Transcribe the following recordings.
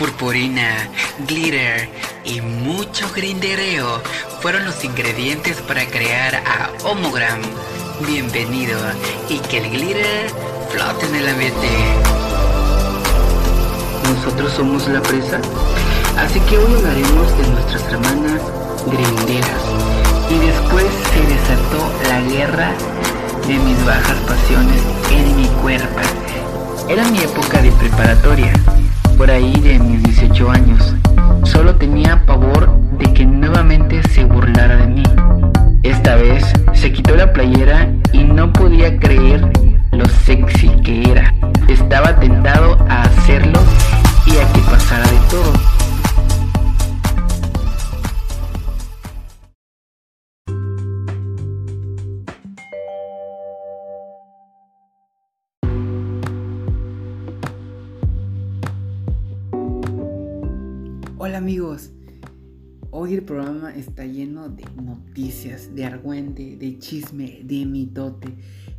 purpurina, glitter y mucho grindereo fueron los ingredientes para crear a Homogram. Bienvenido y que el glitter flote en el ambiente. Nosotros somos la presa, así que hoy hablaremos de nuestras hermanas grinderas. Y después se desató la guerra de mis bajas pasiones en mi cuerpo. Era mi época de preparatoria, por ahí de mis 18 años. Solo tenía pavor de que nuevamente se burlara de mí. Esta vez se quitó la playera y no podía creer lo sexy que era. Estaba tentado a hacerlo y a que pasara de todo. Amigos, hoy el programa está lleno de noticias, de argüente, de chisme, de mitote.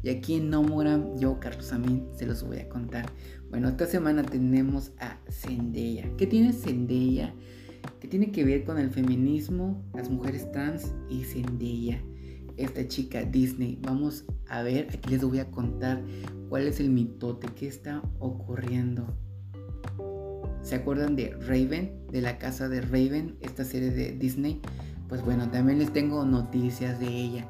Y aquí en Nomogram, yo, Carlos Amín, se los voy a contar. Bueno, esta semana tenemos a Zendaya. ¿Qué tiene Zendaya? ¿Qué tiene que ver con el feminismo, las mujeres trans y Zendaya? Esta chica Disney. Vamos a ver, aquí les voy a contar cuál es el mitote, qué está ocurriendo. ¿Se acuerdan de Raven? De la casa de Raven, esta serie de Disney. Pues bueno, también les tengo noticias de ella.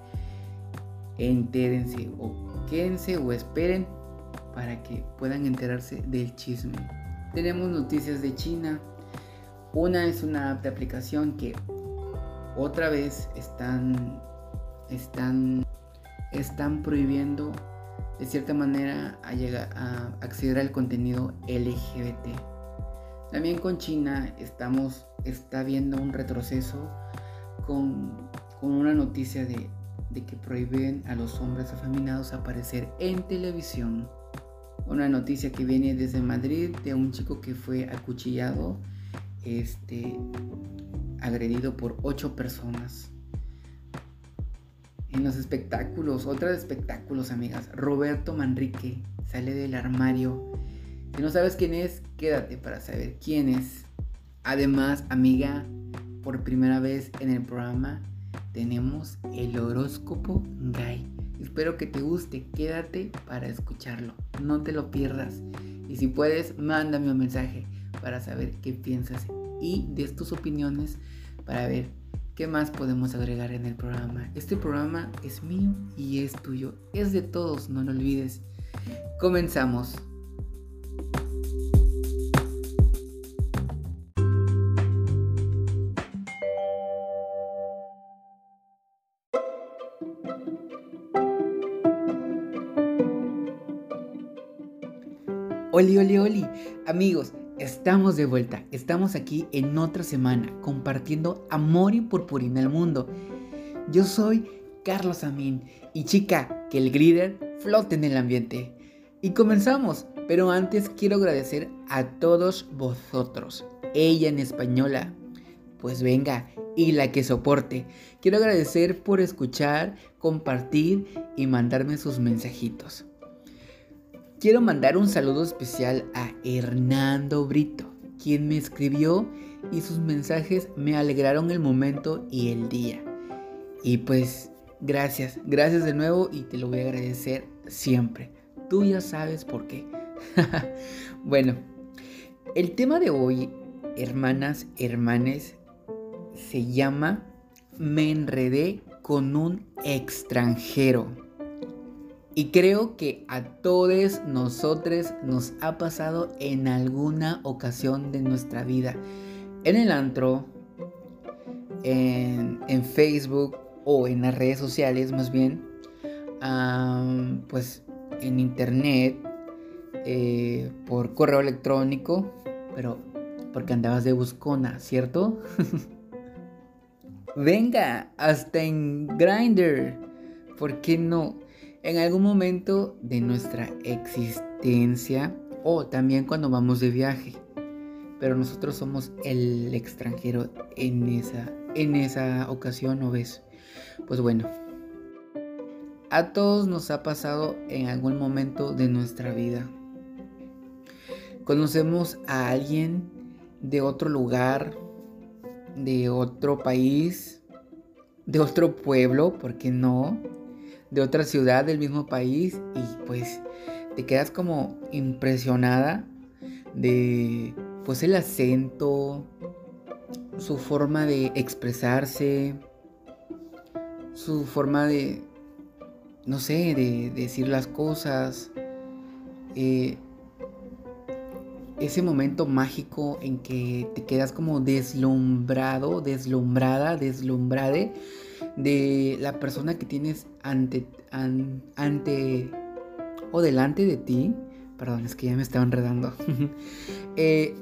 Entérense o quédense o esperen para que puedan enterarse del chisme. Tenemos noticias de China. Una es una app de aplicación que otra vez están están están prohibiendo de cierta manera a, acceder al contenido LGBT. También con China estamos, está viendo un retroceso con, una noticia de, que prohíben a los hombres afeminados aparecer en televisión. Una noticia que viene desde Madrid de un chico que fue acuchillado, este, agredido por ocho personas. En los espectáculos, otros espectáculos, amigas. Roberto Manrique sale del armario si no sabes quién es, quédate para saber quién es. Además, amiga, por primera vez en el programa tenemos el horóscopo gay. Espero que te guste, quédate para escucharlo, no te lo pierdas. Y si puedes, mándame un mensaje para saber qué piensas y des tus opiniones para ver qué más podemos agregar en el programa. Este programa es mío y es tuyo, es de todos, no lo olvides. Comenzamos. Oli, oli, oli. Amigos, estamos de vuelta. Estamos aquí en otra semana compartiendo amor y purpurina al mundo. Yo soy Carlos Amín y chica, que el glitter flote en el ambiente. Y comenzamos, pero antes quiero agradecer a todos vosotros. Ella en española, pues venga, y la que soporte. Quiero agradecer por escuchar, compartir y mandarme sus mensajitos. Quiero mandar un saludo especial a Hernando Brito, quien me escribió y sus mensajes me alegraron el momento y el día. Y pues gracias, gracias de nuevo y te lo voy a agradecer siempre. Tú ya sabes por qué. bueno, el tema de hoy, hermanas, hermanes, se llama Me enredé con un extranjero. Y creo que a todos nosotros nos ha pasado en alguna ocasión de nuestra vida. En el antro, en, Facebook o en las redes sociales más bien. pues en internet, eh, por correo electrónico, pero porque andabas de buscona, ¿cierto? Venga, hasta en Grindr. ¿Por qué no? En algún momento de nuestra existencia o también cuando vamos de viaje. Pero nosotros somos el extranjero en esa, en esa ocasión, ¿no ves? Pues bueno, a todos nos ha pasado en algún momento de nuestra vida. Conocemos a alguien de otro lugar, de otro país, de otro pueblo, ¿por qué no? De otra ciudad del mismo país y pues te quedas como impresionada de pues el acento, su forma de expresarse, su forma de, no sé, de decir las cosas. Eh, ese momento mágico en que te quedas como deslumbrado, deslumbrada, deslumbrade de la persona que tienes ante, ante o delante de ti. Perdón, es que ya me estaba enredando. Eh,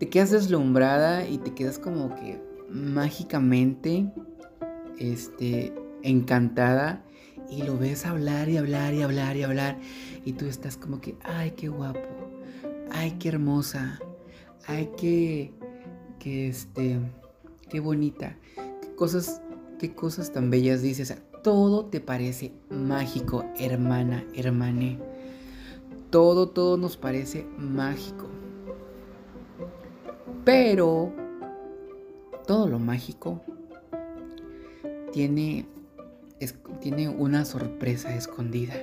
te quedas deslumbrada y te quedas como que mágicamente este, encantada y lo ves hablar y hablar y hablar y hablar y tú estás como que, ay, qué guapo, ay, qué hermosa, ay, qué, qué, este, qué bonita, qué cosas, qué cosas tan bellas dices, todo te parece mágico, hermana, hermane, todo, todo nos parece mágico. Pero todo lo mágico tiene, tiene una sorpresa escondida.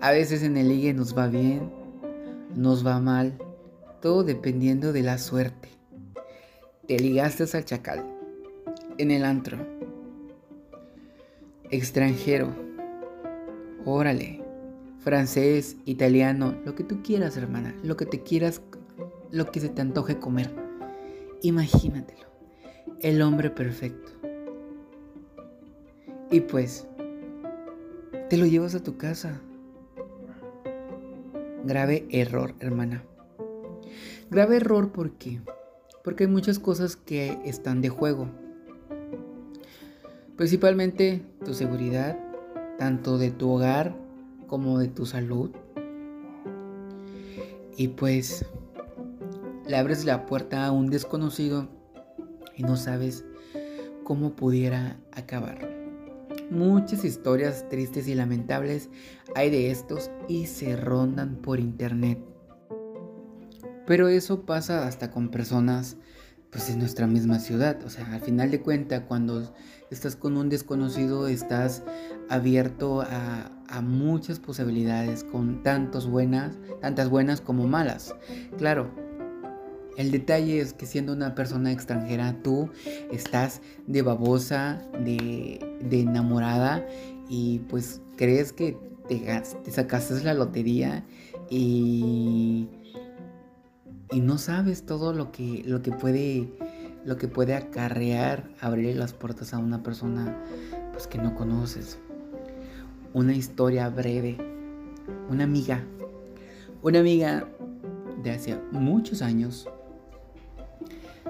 A veces en el ligue nos va bien, nos va mal, todo dependiendo de la suerte. Te ligaste al chacal, en el antro, extranjero, órale, francés, italiano, lo que tú quieras, hermana, lo que te quieras lo que se te antoje comer. Imagínatelo. El hombre perfecto. Y pues, te lo llevas a tu casa. Grave error, hermana. Grave error porque porque hay muchas cosas que están de juego. Principalmente tu seguridad, tanto de tu hogar como de tu salud. Y pues le abres la puerta a un desconocido y no sabes cómo pudiera acabar. Muchas historias tristes y lamentables hay de estos y se rondan por internet. Pero eso pasa hasta con personas pues en nuestra misma ciudad. O sea, al final de cuentas, cuando estás con un desconocido, estás abierto a, a, muchas posibilidades, con tantos buenas, tantas buenas como malas. Claro, el detalle es que siendo una persona extranjera, tú estás de babosa, de, enamorada y pues crees que te, te sacaste la lotería y, y no sabes todo lo que, lo que puede lo que puede acarrear abrir las puertas a una persona pues que no conoces. Una historia breve. Una amiga. Una amiga de hace muchos años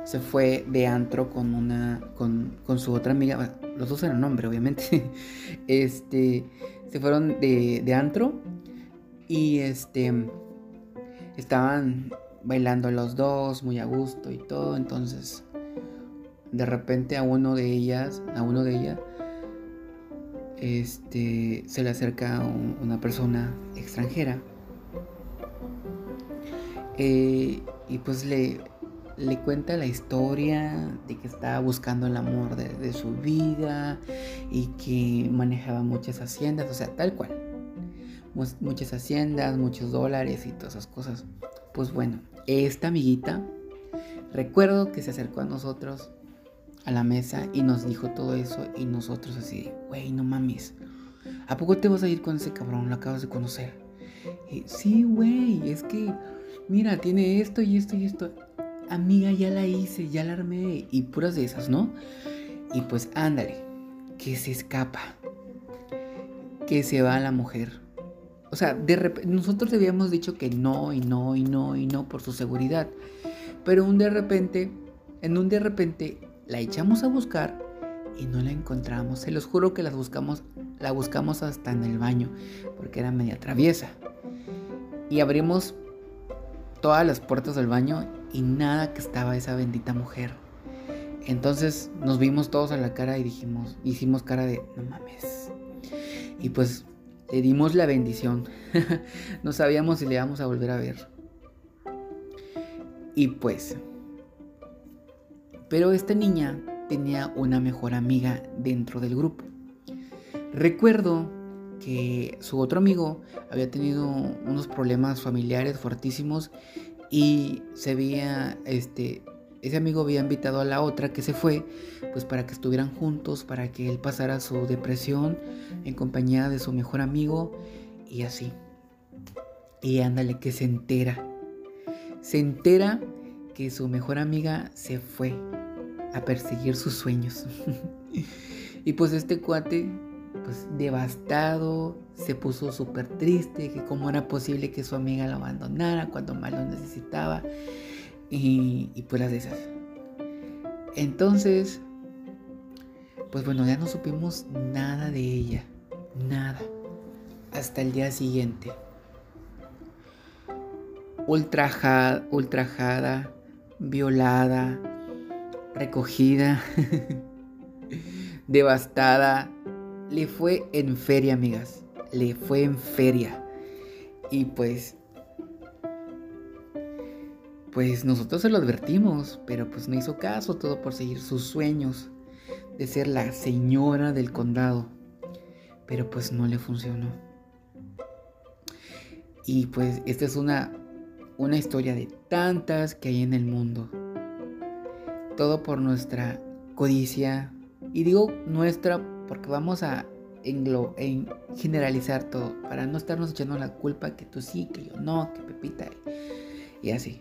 se fue de antro con una con, su otra amiga, los dos eran hombre obviamente. Este, se fueron de, de antro y este estaban bailando los dos muy a gusto y todo, entonces de repente a uno de ellas, a uno de ellas este se le acerca una persona extranjera eh, y pues le le cuenta la historia de que estaba buscando el amor de, su vida y que manejaba muchas haciendas, o sea, tal cual. Muchas haciendas, muchos dólares y todas esas cosas. Pues bueno, esta amiguita, recuerdo que se acercó a nosotros a la mesa y nos dijo todo eso y nosotros así, güey, no mames, ¿a poco te vas a ir con ese cabrón? Lo acabas de conocer. Y, sí, güey, es que, mira, tiene esto y esto y esto amiga, ya la hice, ya la armé, y puras de esas, ¿no? Y pues ándale, que se escapa, que se va la mujer. O sea, de nosotros habíamos dicho que no, y no, y no, y no, por su seguridad. Pero un de repente, en un de repente, la echamos a buscar y no la encontramos. Se los juro que las buscamos, la buscamos hasta en el baño, porque era media traviesa. Y abrimos todas las puertas del baño y nada que estaba esa bendita mujer. Entonces nos vimos todos a la cara y dijimos, hicimos cara de, no mames. Y pues le dimos la bendición. no sabíamos si le íbamos a volver a ver. Y pues, pero esta niña tenía una mejor amiga dentro del grupo. Recuerdo que su otro amigo había tenido unos problemas familiares fuertísimos y se había, este, ese amigo había invitado a la otra que se fue, pues para que estuvieran juntos, para que él pasara su depresión en compañía de su mejor amigo y así. Y ándale que se entera. Se entera que su mejor amiga se fue a perseguir sus sueños. y pues este cuate, pues devastado, se puso súper triste, que cómo era posible que su amiga lo abandonara cuando más lo necesitaba. Y, pues las de esas. Entonces, pues bueno, ya no supimos nada de ella. Nada. Hasta el día siguiente. Ultrajada, ultrajada, violada, recogida, devastada. Le fue en feria, amigas. Le fue en feria. Y pues... Pues nosotros se lo advertimos, pero pues no hizo caso, todo por seguir sus sueños de ser la señora del condado. Pero pues no le funcionó. Y pues esta es una, una historia de tantas que hay en el mundo. Todo por nuestra codicia. Y digo nuestra porque vamos a en generalizar todo. Para no estarnos echando la culpa que tú sí, que yo no, que Pepita. Y, así.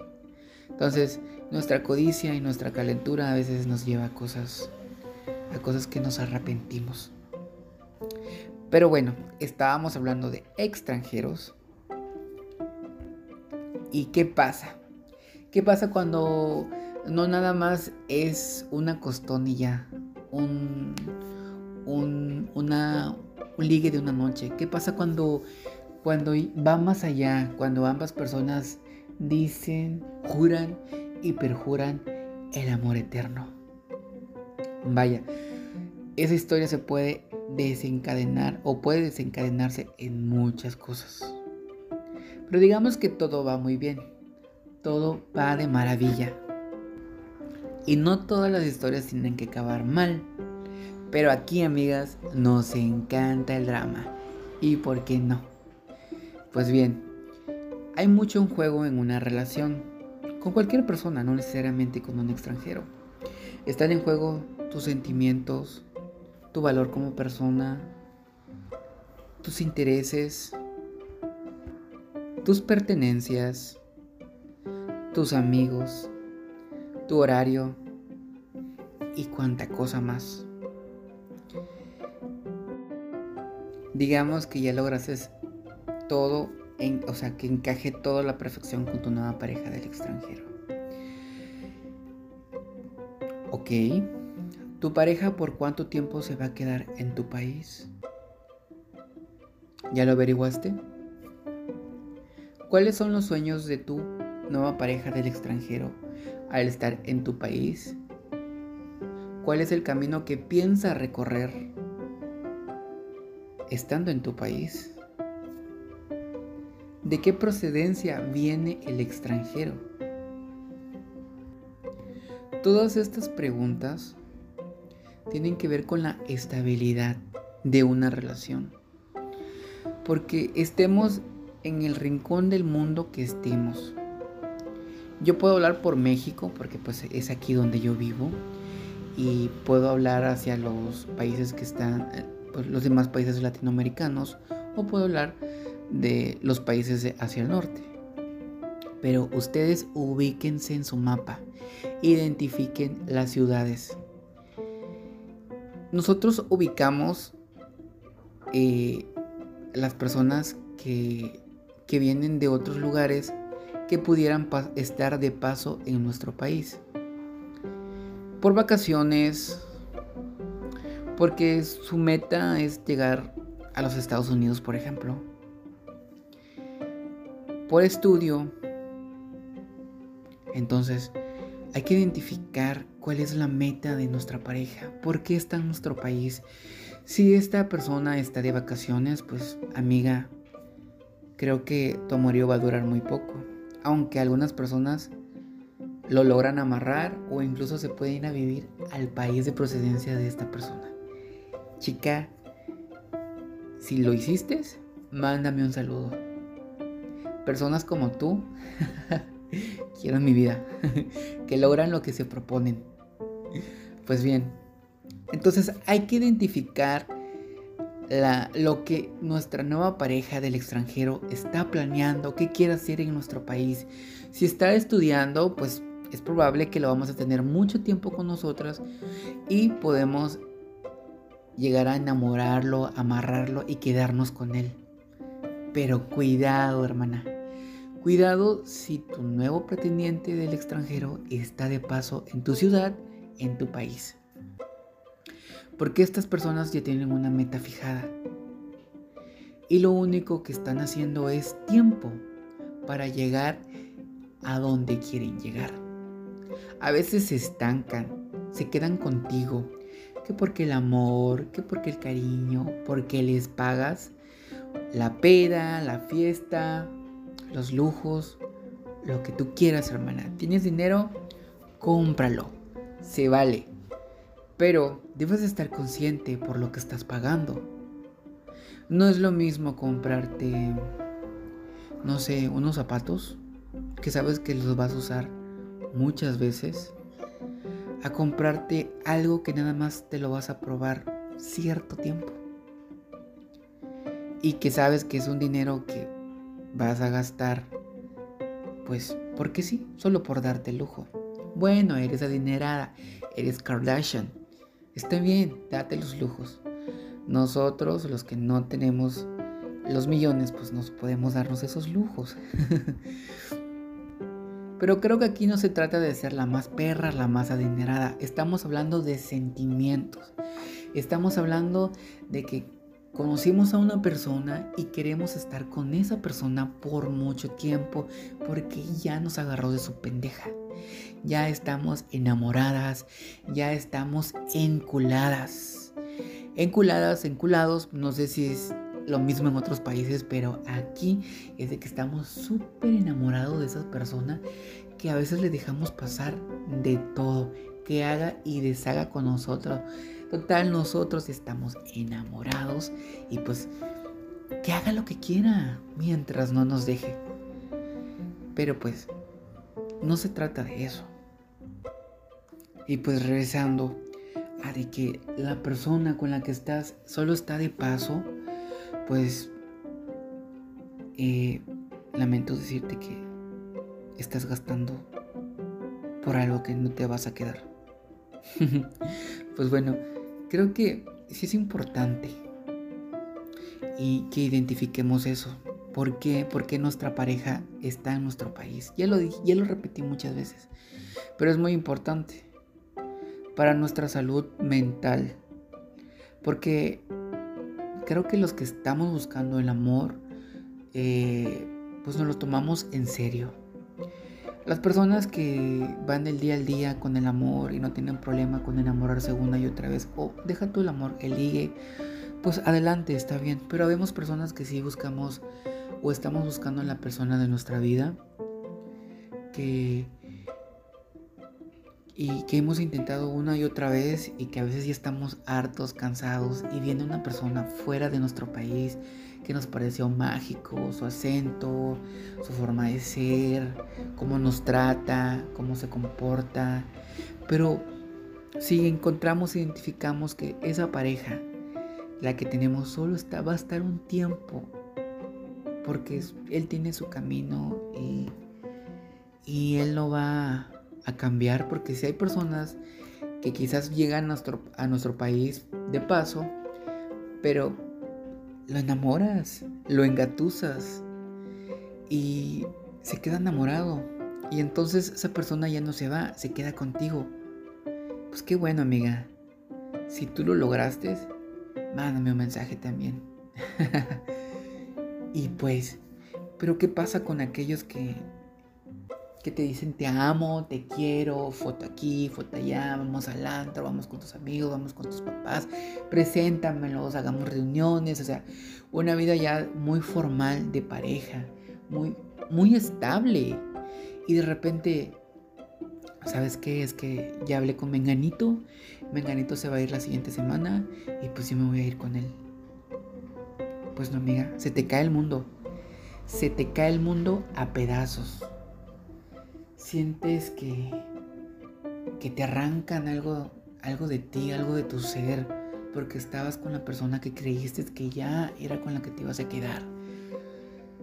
Entonces, nuestra codicia y nuestra calentura a veces nos lleva a cosas, a cosas que nos arrepentimos. Pero bueno, estábamos hablando de extranjeros. ¿Y qué pasa? ¿Qué pasa cuando no nada más es una costonilla, un, un, una, un ligue de una noche. ¿Qué pasa cuando, cuando va más allá, cuando ambas personas dicen, juran y perjuran el amor eterno? Vaya, esa historia se puede desencadenar o puede desencadenarse en muchas cosas. Pero digamos que todo va muy bien, todo va de maravilla. Y no todas las historias tienen que acabar mal. Pero aquí, amigas, nos encanta el drama. ¿Y por qué no? Pues bien, hay mucho en juego en una relación. Con cualquier persona, no necesariamente con un extranjero. Están en juego tus sentimientos, tu valor como persona, tus intereses, tus pertenencias, tus amigos, tu horario y cuánta cosa más. Digamos que ya lograste todo, o sea, que encaje toda la perfección con tu nueva pareja del extranjero. Ok, ¿tu pareja por cuánto tiempo se va a quedar en tu país? ¿Ya lo averiguaste? ¿Cuáles son los sueños de tu nueva pareja del extranjero al estar en tu país? ¿Cuál es el camino que piensa recorrer estando en tu país? ¿De qué procedencia viene el extranjero? Todas estas preguntas tienen que ver con la estabilidad de una relación. Porque estemos en el rincón del mundo que estemos, yo puedo hablar por México porque pues es aquí donde yo vivo y puedo hablar hacia los países que están, eh, pues, los demás países latinoamericanos o puedo hablar de los países hacia el norte. Pero ustedes ubíquense en su mapa, identifiquen las ciudades. Nosotros ubicamos eh, las personas que, que vienen de otros lugares que pudieran estar de paso en nuestro país. Por vacaciones, porque su meta es llegar a los Estados Unidos, por ejemplo. Por estudio. Entonces, hay que identificar cuál es la meta de nuestra pareja, por qué está en nuestro país. Si esta persona está de vacaciones, pues amiga, creo que tu amorío va a durar muy poco aunque algunas personas lo logran amarrar o incluso se pueden ir a vivir al país de procedencia de esta persona. Chica, si lo hiciste, mándame un saludo. Personas como tú quiero en mi vida, que logran lo que se proponen. Pues bien, entonces hay que identificar lo que nuestra nueva pareja del extranjero está planeando, qué quiere hacer en nuestro país. Si está estudiando, pues es probable que lo vamos a tener mucho tiempo con nosotras y podemos llegar a enamorarlo, amarrarlo y quedarnos con él. Pero cuidado, hermana. Cuidado si tu nuevo pretendiente del extranjero está de paso en tu ciudad, en tu país. Porque estas personas ya tienen una meta fijada. Y lo único que están haciendo es tiempo para llegar a donde quieren llegar. A veces se estancan, se quedan contigo, que porque el amor, que porque el cariño, porque les pagas la peda, la fiesta, los lujos, lo que tú quieras, hermana. ¿Tienes dinero? Cómpralo. Se vale. Pero debes estar consciente por lo que estás pagando. No es lo mismo comprarte, no sé, unos zapatos que sabes que los vas a usar muchas veces, a comprarte algo que nada más te lo vas a probar cierto tiempo. Y que sabes que es un dinero que vas a gastar, pues, porque sí, solo por darte lujo. Bueno, eres adinerada, eres Kardashian Está bien, date los lujos. Nosotros, los que no tenemos los millones, pues nos podemos darnos esos lujos. Pero creo que aquí no se trata de ser la más perra, la más adinerada. Estamos hablando de sentimientos. Estamos hablando de que conocimos a una persona y queremos estar con esa persona por mucho tiempo porque ya nos agarró de su pendeja ya estamos enamoradas, ya estamos enculadas. Enculadas, enculados, no sé si es lo mismo en otros países, pero aquí es de que estamos súper enamorados de esa persona que a veces le dejamos pasar de todo, que haga y deshaga con nosotros. Total, nosotros estamos enamorados y pues que haga lo que quiera mientras no nos deje. Pero pues no se trata de eso. Y pues regresando a de que la persona con la que estás solo está de paso, pues eh, lamento decirte que estás gastando por algo que no te vas a quedar. pues bueno, creo que sí es importante y que identifiquemos eso. ¿Por qué? Porque nuestra pareja está en nuestro país. Ya lo, ya lo repetí muchas veces, pero es muy importante para nuestra salud mental. Porque creo que los que estamos buscando el amor, eh, pues nos lo tomamos en serio. Las personas que van del día al día con el amor y no tienen problema con enamorarse una y otra vez, o deja tú el amor, el ligue, pues adelante, está bien. Pero vemos personas que sí buscamos o estamos buscando en la persona de nuestra vida que y que hemos intentado una y otra vez y que a veces ya estamos hartos, cansados y viene una persona fuera de nuestro país que nos pareció mágico, su acento, su forma de ser, cómo nos trata, cómo se comporta, pero si encontramos, identificamos que esa pareja, la que tenemos solo está, va a estar un tiempo porque Él tiene su camino y, y Él no va a cambiar, porque si hay personas que quizás llegan a nuestro, a nuestro país de paso, pero lo enamoras, lo engatusas y se queda enamorado. Y entonces esa persona ya no se va, se queda contigo. Pues qué bueno, amiga. Si tú lo lograste, mándame un mensaje también. Y pues, pero ¿qué pasa con aquellos que, que te dicen te amo, te quiero, foto aquí, foto allá, vamos al antro, vamos con tus amigos, vamos con tus papás, preséntamelos, hagamos reuniones, o sea, una vida ya muy formal de pareja, muy, muy estable. Y de repente ¿sabes qué? Es que ya hablé con Menganito, Menganito se va a ir la siguiente semana y pues sí me voy a ir con él. Pues no, amiga, se te cae el mundo. Se te cae el mundo a pedazos. Sientes que que te arrancan algo algo de ti, algo de tu ser, porque estabas con la persona que creíste que ya era con la que te ibas a quedar.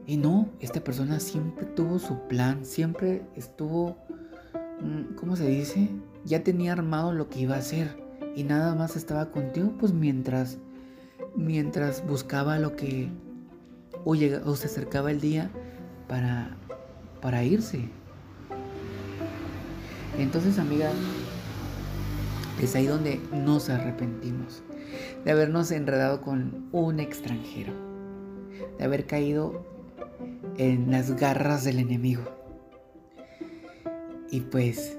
Y no, esta persona siempre tuvo su plan, siempre estuvo, mm, ¿cómo se dice? Ya tenía armado lo que iba a hacer y nada más estaba contigo pues mientras mientras buscaba lo que o, o se acercaba el día para para irse. Entonces, amiga, es ahí donde nos arrepentimos de habernos enredado con un extranjero, de haber caído en las garras del enemigo. Y pues,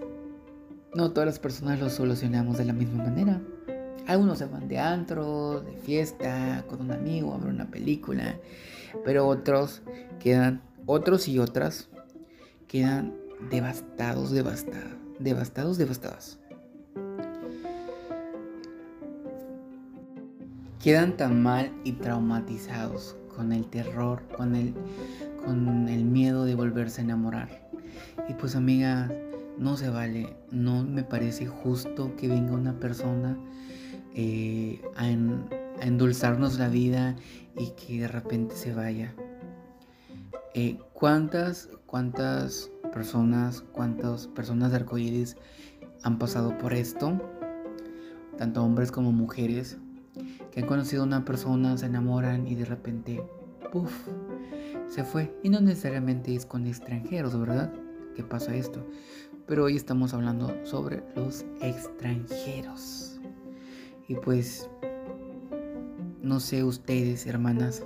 no todas las personas lo solucionamos de la misma manera. Algunos se van de antro, de fiesta, con un amigo, a ver una película, pero otros quedan, otros y otras quedan devastados, devastados, devastados, devastados. Quedan tan mal y traumatizados con el terror, con el, con el miedo de volverse a enamorar. Y pues amiga, no se vale, no me parece justo que venga una persona eh, a, endulzarnos la vida y que de repente se vaya. Eh, ¿Cuántas, cuántas personas, cuántas personas de arcoíris han pasado por esto? Tanto hombres como mujeres que han conocido a una persona, se enamoran y de repente, puff, se fue. Y no necesariamente es con extranjeros, ¿verdad? ¿Qué pasa esto? Pero hoy estamos hablando sobre los extranjeros. Y pues, no sé ustedes, hermanas,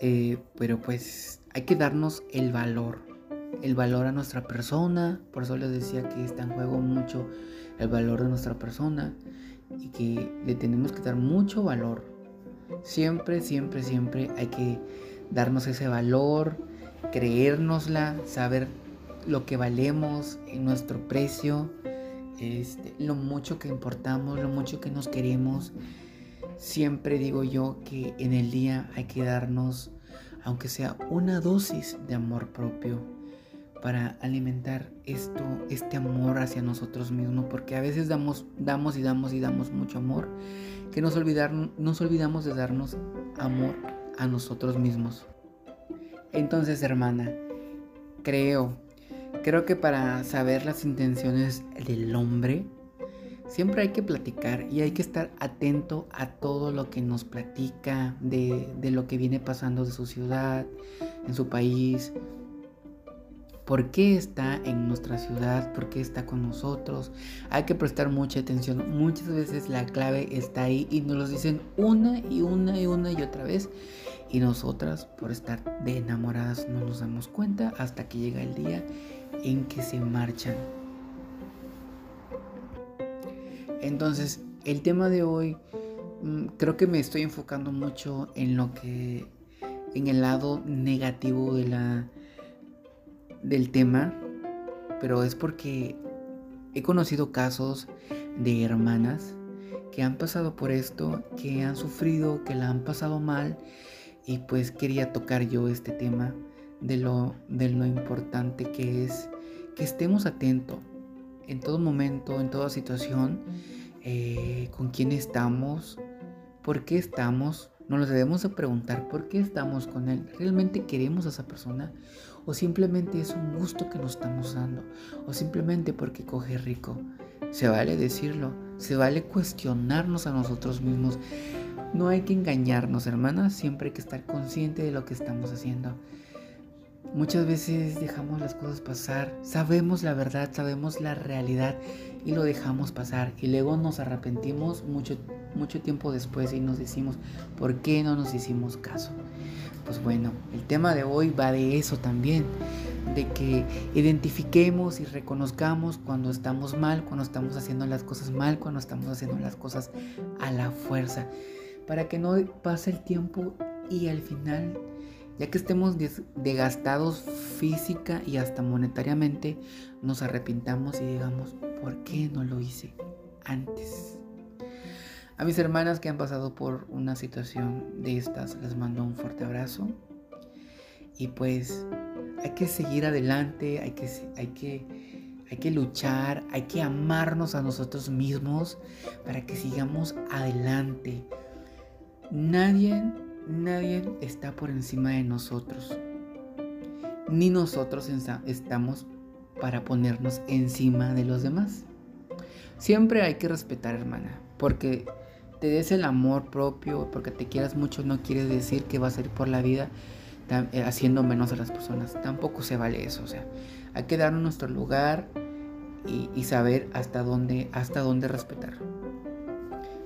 eh, pero pues hay que darnos el valor, el valor a nuestra persona. Por eso les decía que está en juego mucho el valor de nuestra persona y que le tenemos que dar mucho valor. Siempre, siempre, siempre hay que darnos ese valor, creérnosla, saber lo que valemos, nuestro precio, este, lo mucho que importamos, lo mucho que nos queremos. Siempre digo yo que en el día hay que darnos, aunque sea una dosis de amor propio, para alimentar esto, este amor hacia nosotros mismos, porque a veces damos, damos y damos y damos mucho amor, que nos, olvidar, nos olvidamos de darnos amor a nosotros mismos. Entonces, hermana, creo, creo que para saber las intenciones del hombre, siempre hay que platicar y hay que estar atento a todo lo que nos platica de, lo que viene pasando de su ciudad, en su país, por qué está en nuestra ciudad, por qué está con nosotros. Hay que prestar mucha atención. Muchas veces la clave está ahí y nos lo dicen una y una y una y otra vez. Y nosotras, por estar de enamoradas, no nos damos cuenta hasta que llega el día en que se marchan. Entonces, el tema de hoy, mm, creo que me estoy enfocando mucho en lo que, en el lado negativo de la del tema, pero es porque he conocido casos de hermanas que han pasado por esto, que han sufrido, que la han pasado mal y pues quería tocar yo este tema de lo, de lo importante que es que estemos atentos en todo momento, en toda situación, eh, con quién estamos, por qué estamos, nos lo debemos de preguntar por qué estamos con él. ¿Realmente queremos a esa persona? ¿O simplemente es un gusto que nos estamos dando? ¿O simplemente porque coge rico? Se vale decirlo, se vale cuestionarnos a nosotros mismos. No hay que engañarnos, hermanas, siempre hay que estar consciente de lo que estamos haciendo. Muchas veces dejamos las cosas pasar, sabemos la verdad, sabemos la realidad y lo dejamos pasar y luego nos arrepentimos mucho, mucho tiempo después y nos decimos, ¿por qué no nos hicimos caso? Pues bueno, el tema de hoy va de eso también, de que identifiquemos y reconozcamos cuando estamos mal, cuando estamos haciendo las cosas mal, cuando estamos haciendo las cosas a la fuerza, para que no pase el tiempo y al final Ya que estemos desgastados física y hasta monetariamente, nos arrepintamos y digamos, ¿por qué no lo hice antes? A mis hermanas que han pasado por una situación de estas, les mando un fuerte abrazo. Y pues hay que seguir adelante, hay que, hay que, hay que luchar, hay que amarnos a nosotros mismos para que sigamos adelante. Nadie, nadie está por encima de nosotros. Ni nosotros estamos para ponernos encima de los demás. Siempre hay que respetar, hermana, porque te des el amor propio, porque te quieras mucho, no quiere decir que vas a ir por la vida eh, haciendo menos a las personas. Tampoco se vale eso. O sea, hay que darnos nuestro lugar y, saber hasta dónde, hasta dónde respetar.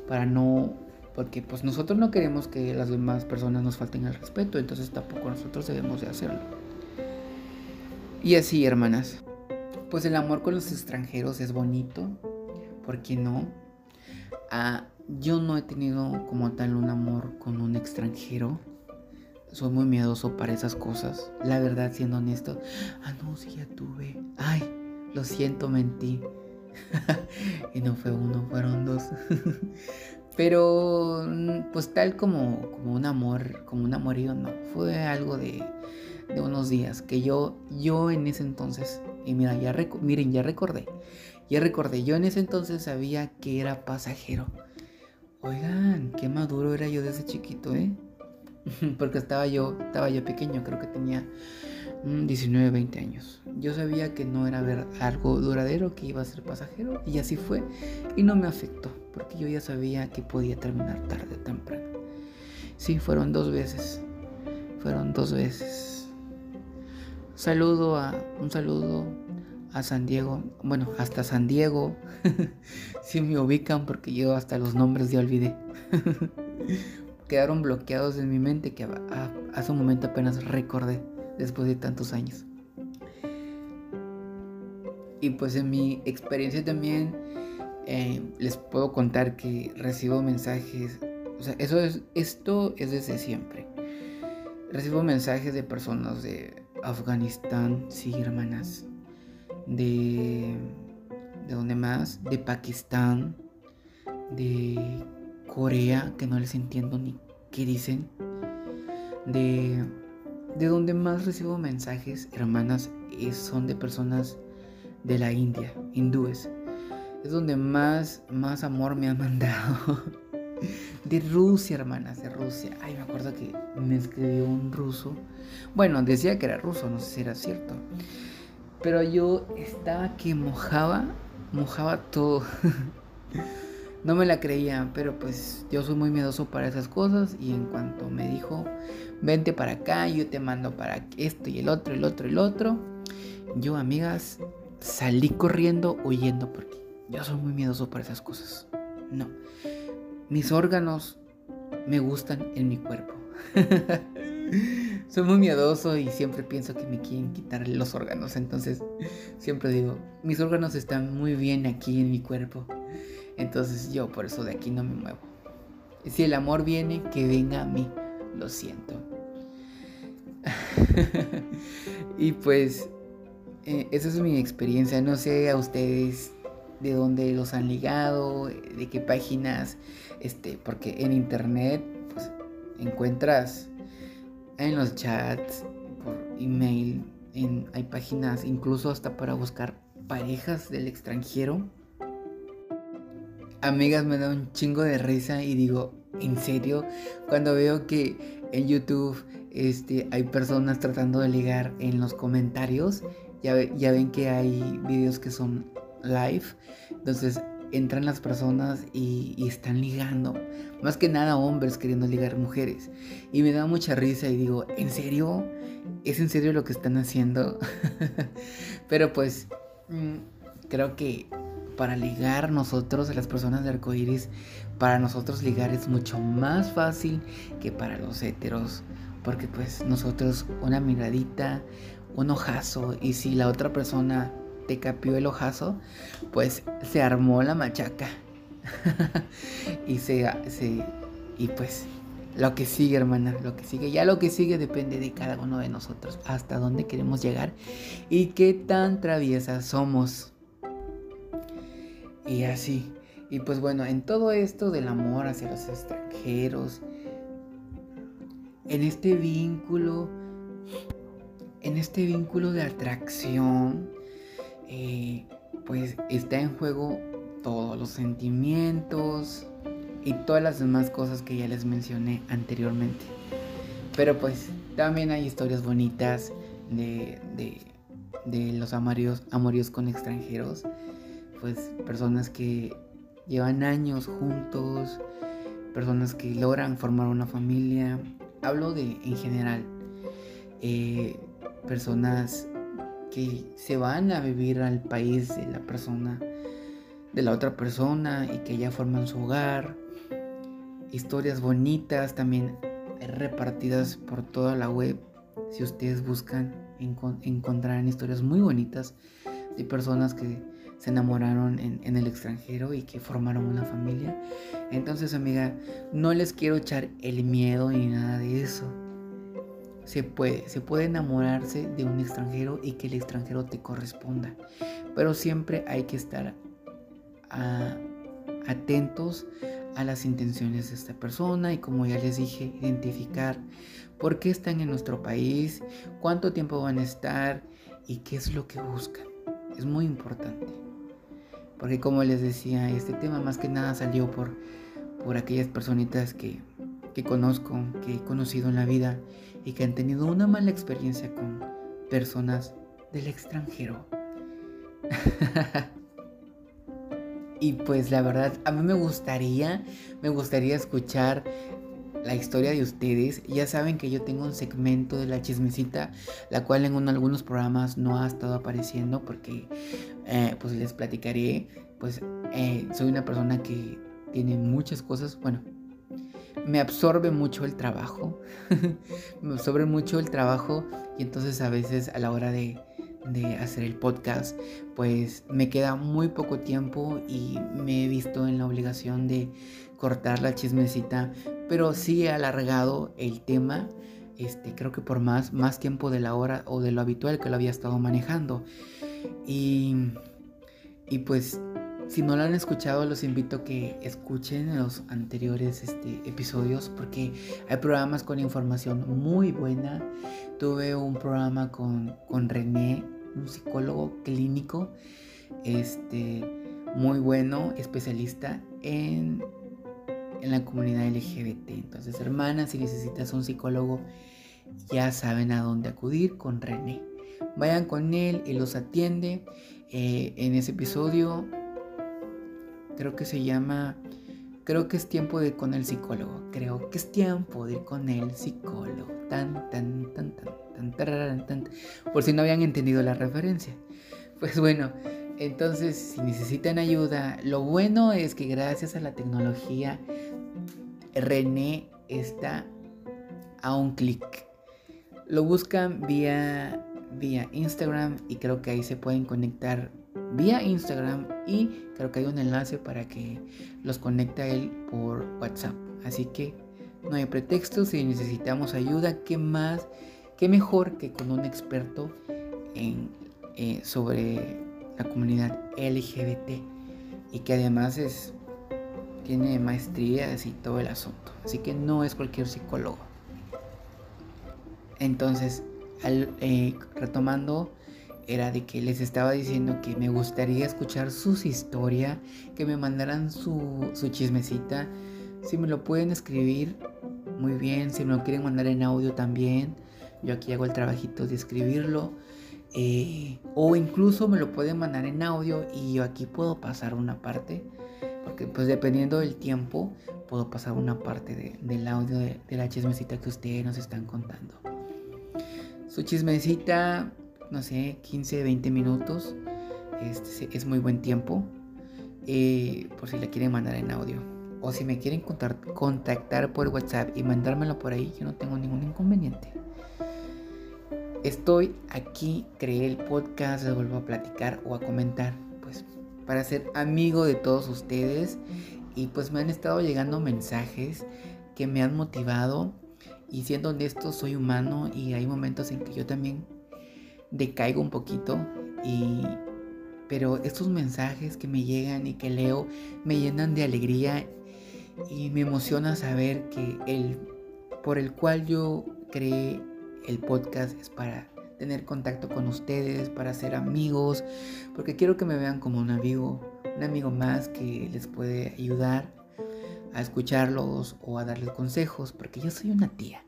Para no, porque pues nosotros no queremos que las demás personas nos falten el respeto, entonces tampoco nosotros debemos de hacerlo. Y así, hermanas, pues el amor con los extranjeros es bonito, ¿por qué no? Ah, yo no he tenido como tal un amor con un extranjero. Soy muy miedoso para esas cosas. La verdad, siendo honesto. Ah, no, sí, ya tuve. Ay, lo siento, mentí. y no fue uno, fueron dos. Pero, pues tal como, como un amor, como un amorío, no. Fue algo de, de unos días que yo, yo en ese entonces, y mira, ya miren, ya recordé. Ya recordé, yo en ese entonces sabía que era pasajero Oigan, qué maduro era yo desde chiquito, ¿eh? Porque estaba yo, estaba yo pequeño, creo que tenía 19, mm, 20 años. Yo sabía que no era algo duradero, que iba a ser pasajero, y así fue. Y no me afectó, porque yo ya sabía que podía terminar tarde o temprano. Sí, fueron dos veces. Fueron dos veces. Saludo a, un saludo a San Diego, bueno, hasta San Diego, si me ubican porque yo hasta los nombres ya olvidé. Quedaron bloqueados en mi mente que hace un momento apenas recordé después de tantos años. Y pues en mi experiencia también eh, les puedo contar que recibo mensajes, o sea, eso es, esto es desde siempre. Recibo mensajes de personas de Afganistán, sí, hermanas, de, de donde más, de Pakistán, de Corea, que no les entiendo ni qué dicen, de, de donde más recibo mensajes, hermanas, son de personas de la India, hindúes. Es donde más, más amor me han mandado. De Rusia, hermanas, de Rusia. Ay, me acuerdo que me escribió un ruso. Bueno, decía que era ruso, no sé si era cierto. Pero yo estaba que mojaba, mojaba todo. no me la creía, pero pues yo soy muy miedoso para esas cosas y en cuanto me dijo, vente para acá, yo te mando para esto y el otro, el otro, el otro, yo amigas salí corriendo huyendo porque yo soy muy miedoso para esas cosas. No, mis órganos me gustan en mi cuerpo. soy muy miedoso y siempre pienso que me quieren quitar los órganos. Entonces siempre digo, mis órganos están muy bien aquí en mi cuerpo. Entonces yo por eso de aquí no me muevo. Si el amor viene, que venga a mí. Lo siento. y pues eh, esa es mi experiencia. No sé a ustedes de dónde los han ligado, de qué páginas, este, porque en internet pues encuentras en los chats, por email, en, hay páginas incluso hasta para buscar parejas del extranjero. Amigas, me da un chingo de risa y digo, ¿en serio? Cuando veo que en YouTube este, hay personas tratando de ligar en los comentarios, ya, ven que hay videos que son live, entonces entran las personas y, están ligando. Más que nada hombres queriendo ligar mujeres. Y me da mucha risa y digo, ¿en serio? ¿Es en serio lo que están haciendo? Pero pues mm, creo que para ligar nosotros, las personas de arcoíris, para nosotros ligar es mucho más fácil que para los heteros. Porque pues nosotros una miradita, un ojazo y si la otra persona te capió el ojazo, pues se armó la machaca. y se, y pues lo que sigue, hermana, lo que sigue. Ya lo que sigue depende de cada uno de nosotros, hasta dónde queremos llegar y qué tan traviesas somos. Y así. Y pues bueno, en todo esto del amor hacia los extranjeros, en este vínculo, en este vínculo de atracción, eh, pues está en juego todos los sentimientos y todas las demás cosas que ya les mencioné anteriormente. Pero pues también hay historias bonitas de, de, los amoríos, amoríos con extranjeros. Pues personas que llevan años juntos, personas que logran formar una familia. Hablo de en general. Eh, personas que se van a vivir al país de la persona, de la otra persona y que ya forman su hogar. Historias bonitas también repartidas por toda la web. Si ustedes buscan, encontrarán historias muy bonitas de personas que se enamoraron en, el extranjero y que formaron una familia. Entonces, amiga, no les quiero echar el miedo ni nada de eso se puede, se puede enamorarse de un extranjero y que el extranjero te corresponda. Pero siempre hay que estar atentos a las intenciones de esta persona y como ya les dije, identificar por qué están en nuestro país, cuánto tiempo van a estar y qué es lo que buscan. Es muy importante. Porque como les decía, este tema más que nada salió por, por aquellas personitas que, que conozco, que he conocido en la vida y que han tenido una mala experiencia con personas del extranjero. y pues la verdad, a mí me gustaría, me gustaría escuchar la historia de ustedes. Ya saben que yo tengo un segmento de la chismecita, la cual en algunos programas no ha estado apareciendo porque eh, pues les platicaré, pues eh, soy una persona que tiene muchas cosas, bueno, me absorbe mucho el trabajo, me absorbe mucho el trabajo y entonces a veces a la hora de, hacer el podcast pues me queda muy poco tiempo y me he visto en la obligación de cortar la chismecita, pero sí he alargado el tema, este, creo que por más, más tiempo de la hora o de lo habitual que lo había estado manejando. Y, y pues si no lo han escuchado, los invito a que escuchen los anteriores este, episodios porque hay programas con información muy buena. Tuve un programa con, con René, un psicólogo clínico, este, muy bueno, especialista en, en la comunidad LGBT. Entonces, hermanas, si necesitas un psicólogo, ya saben a dónde acudir con René. Vayan con él y los atiende. Eh, en ese episodio creo que se llama Creo que es tiempo de ir con el psicólogo. Creo que es tiempo de ir con el psicólogo. Tan, tan, tan, tan, tan, tan, Por si no habían entendido la referencia. Pues bueno, entonces si necesitan ayuda, lo bueno es que gracias a la tecnología, René está a un clic. Lo buscan vía, vía Instagram y creo que ahí se pueden conectar vía Instagram y creo que hay un enlace para que los conecte a él por WhatsApp. Así que no hay pretexto, si necesitamos ayuda, ¿qué más? ¿Qué mejor que con un experto en, eh, sobre la comunidad LGBT? Y que además es, tiene maestrías y todo el asunto. Así que no es cualquier psicólogo. Entonces, eh, retomando era de que les estaba diciendo que me gustaría escuchar sus historias, que me mandaran su, su chismecita. Si me lo pueden escribir, muy bien. Si me lo quieren mandar en audio también, yo aquí hago el trabajito de escribirlo. Eh, o incluso me lo pueden mandar en audio y yo aquí puedo pasar una parte. Porque pues dependiendo del tiempo, puedo pasar una parte del audio de, la chismecita que ustedes nos están contando. Su chismecita no sé, 15, 20 minutos. Este, es muy buen tiempo. Eh, por si le quieren mandar en audio. O si me quieren contactar por WhatsApp y mandármelo por ahí, yo no tengo ningún inconveniente. Estoy aquí, creé el podcast, les vuelvo a platicar o a comentar, para ser amigo de todos ustedes. Y pues me han estado llegando mensajes que me han motivado. Y siendo honesto, soy humano y hay momentos en que yo también decaigo un poquito. Y, pero estos mensajes que me llegan y que leo me llenan de alegría y me emociona saber que el por el cual yo creé el podcast es para tener contacto con ustedes, para ser amigos, porque quiero que me vean como un amigo, un amigo más que les puede ayudar a escucharlos o a darles consejos, porque yo soy una tía.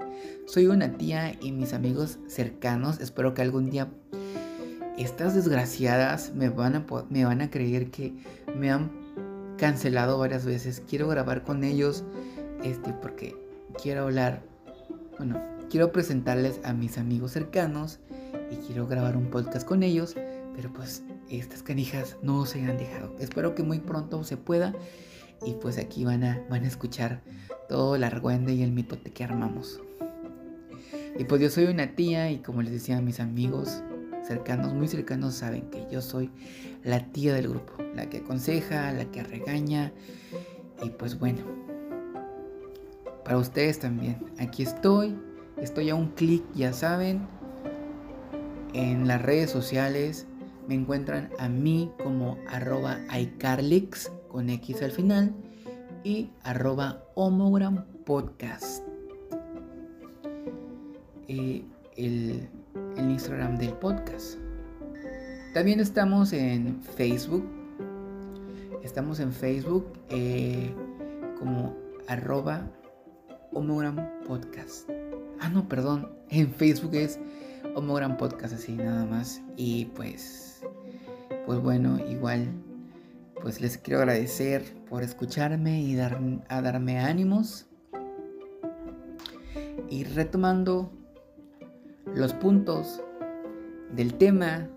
Soy una tía y mis amigos cercanos, espero que algún día estas desgraciadas me van a, me van a creer que me han cancelado varias veces. Quiero grabar con ellos este porque quiero hablar, bueno, quiero presentarles a mis amigos cercanos y quiero grabar un podcast con ellos, pero pues estas canijas no se han dejado. Espero que muy pronto se pueda y pues aquí van a, van a escuchar todo el argüende y el mitote que armamos. Y pues yo soy una tía y como les decía a mis amigos cercanos, muy cercanos, saben que yo soy la tía del grupo, la que aconseja, la que regaña y pues bueno, para ustedes también, aquí estoy, estoy a un clic, ya saben, en las redes sociales me encuentran a mí como arroba iCarlix con X al final y arroba homogram podcast. Eh, el, Instagram del podcast. También estamos en Facebook. Estamos en Facebook eh, como arroba homogram podcast. Ah, no, perdón. En Facebook es Homogram Podcast así nada más. Y pues, pues bueno, igual, pues les quiero agradecer por escucharme y dar, a darme ánimos. Y retomando los puntos del tema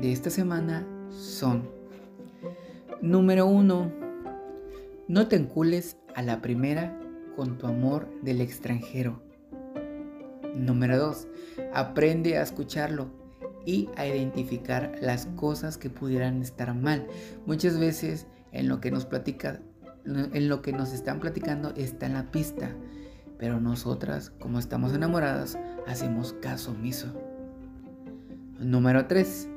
de esta semana son, número uno, no te encules a la primera con tu amor del extranjero. Número 2. Aprende a escucharlo y a identificar las cosas que pudieran estar mal. Muchas veces en lo que nos platica, en lo que nos están platicando está en la pista, pero nosotras, como estamos enamoradas, hacemos caso omiso. Número 3.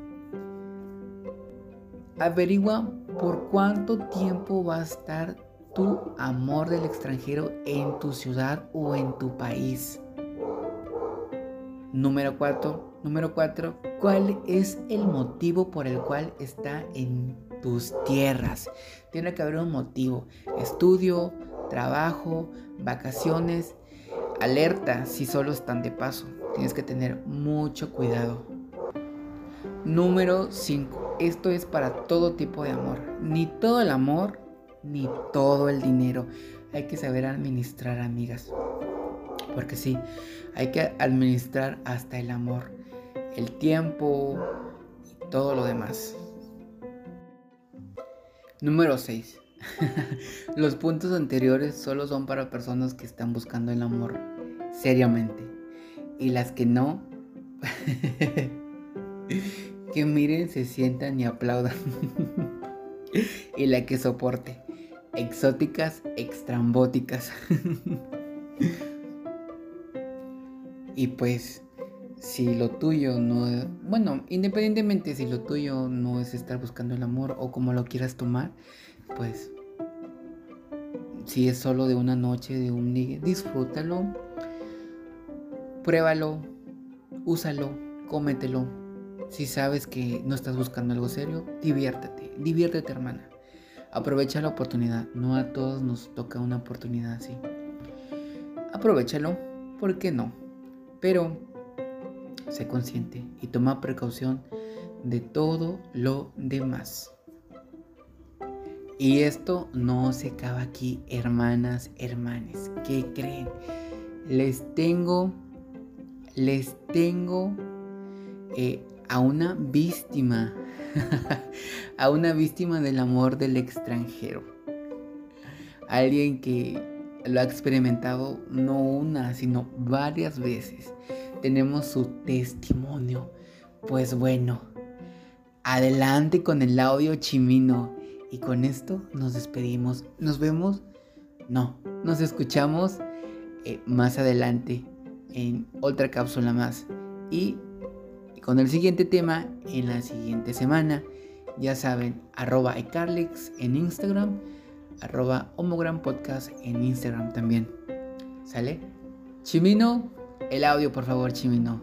Averigua por cuánto tiempo va a estar tu amor del extranjero en tu ciudad o en tu país. Número 4. Número 4. ¿Cuál es el motivo por el cual está en tus tierras? Tiene que haber un motivo. Estudio, trabajo, vacaciones. Alerta si solo están de paso. Tienes que tener mucho cuidado. Número 5. Esto es para todo tipo de amor. Ni todo el amor, ni todo el dinero. Hay que saber administrar, amigas. Porque sí, hay que administrar hasta el amor, el tiempo y todo lo demás. Número 6. Los puntos anteriores solo son para personas que están buscando el amor seriamente. Y las que no, que miren, se sientan y aplaudan. y la que soporte. Exóticas, extrambóticas. Y pues, si lo tuyo no es, bueno, independientemente si lo tuyo no es estar buscando el amor o como lo quieras tomar, pues, si es solo de una noche, de un día, disfrútalo, pruébalo, úsalo, cómetelo. Si sabes que no estás buscando algo serio, diviértete, diviértete hermana. Aprovecha la oportunidad, no a todos nos toca una oportunidad así. Aprovechalo, ¿por qué no? Pero sé consciente y toma precaución de todo lo demás. Y esto no se acaba aquí, hermanas, hermanes. ¿Qué creen? Les tengo, les tengo eh, a una víctima, a una víctima del amor del extranjero. Alguien que lo ha experimentado no una, sino varias veces. Tenemos su testimonio. Pues bueno, adelante con el audio chimino. Y con esto nos despedimos. Nos vemos No, nos escuchamos eh, más adelante en otra cápsula más. Y con el siguiente tema en la siguiente semana. Ya saben, arroba iCarlix en Instagram, arroba Homogram Podcast en Instagram también. ¿Sale? Chimino, el audio por favor, Chimino.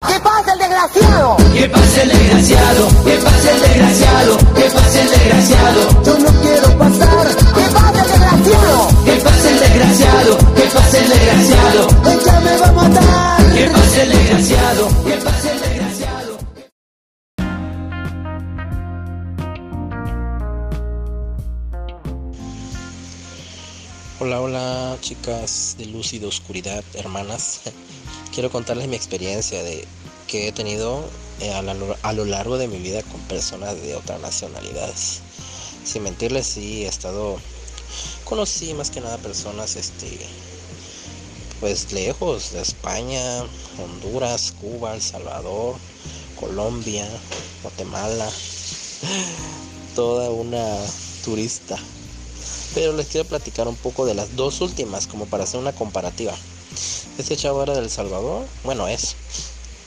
¿Qué pasa el desgraciado? ¿Qué pasa el desgraciado? ¿Qué pasa el desgraciado? ¿Qué pasa el desgraciado? Hola, hola chicas de luz y de oscuridad, hermanas. Quiero contarles mi experiencia de que he tenido eh, a, lo largo de mi vida con personas de otras nacionalidades. Sin mentirles, sí he estado, conocí más que nada personas, este, pues lejos de España, Honduras, Cuba, El Salvador, Colombia, Guatemala, toda una turista. Pero les quiero platicar un poco de las dos últimas, como para hacer una comparativa. Este chavo era del Salvador, bueno es.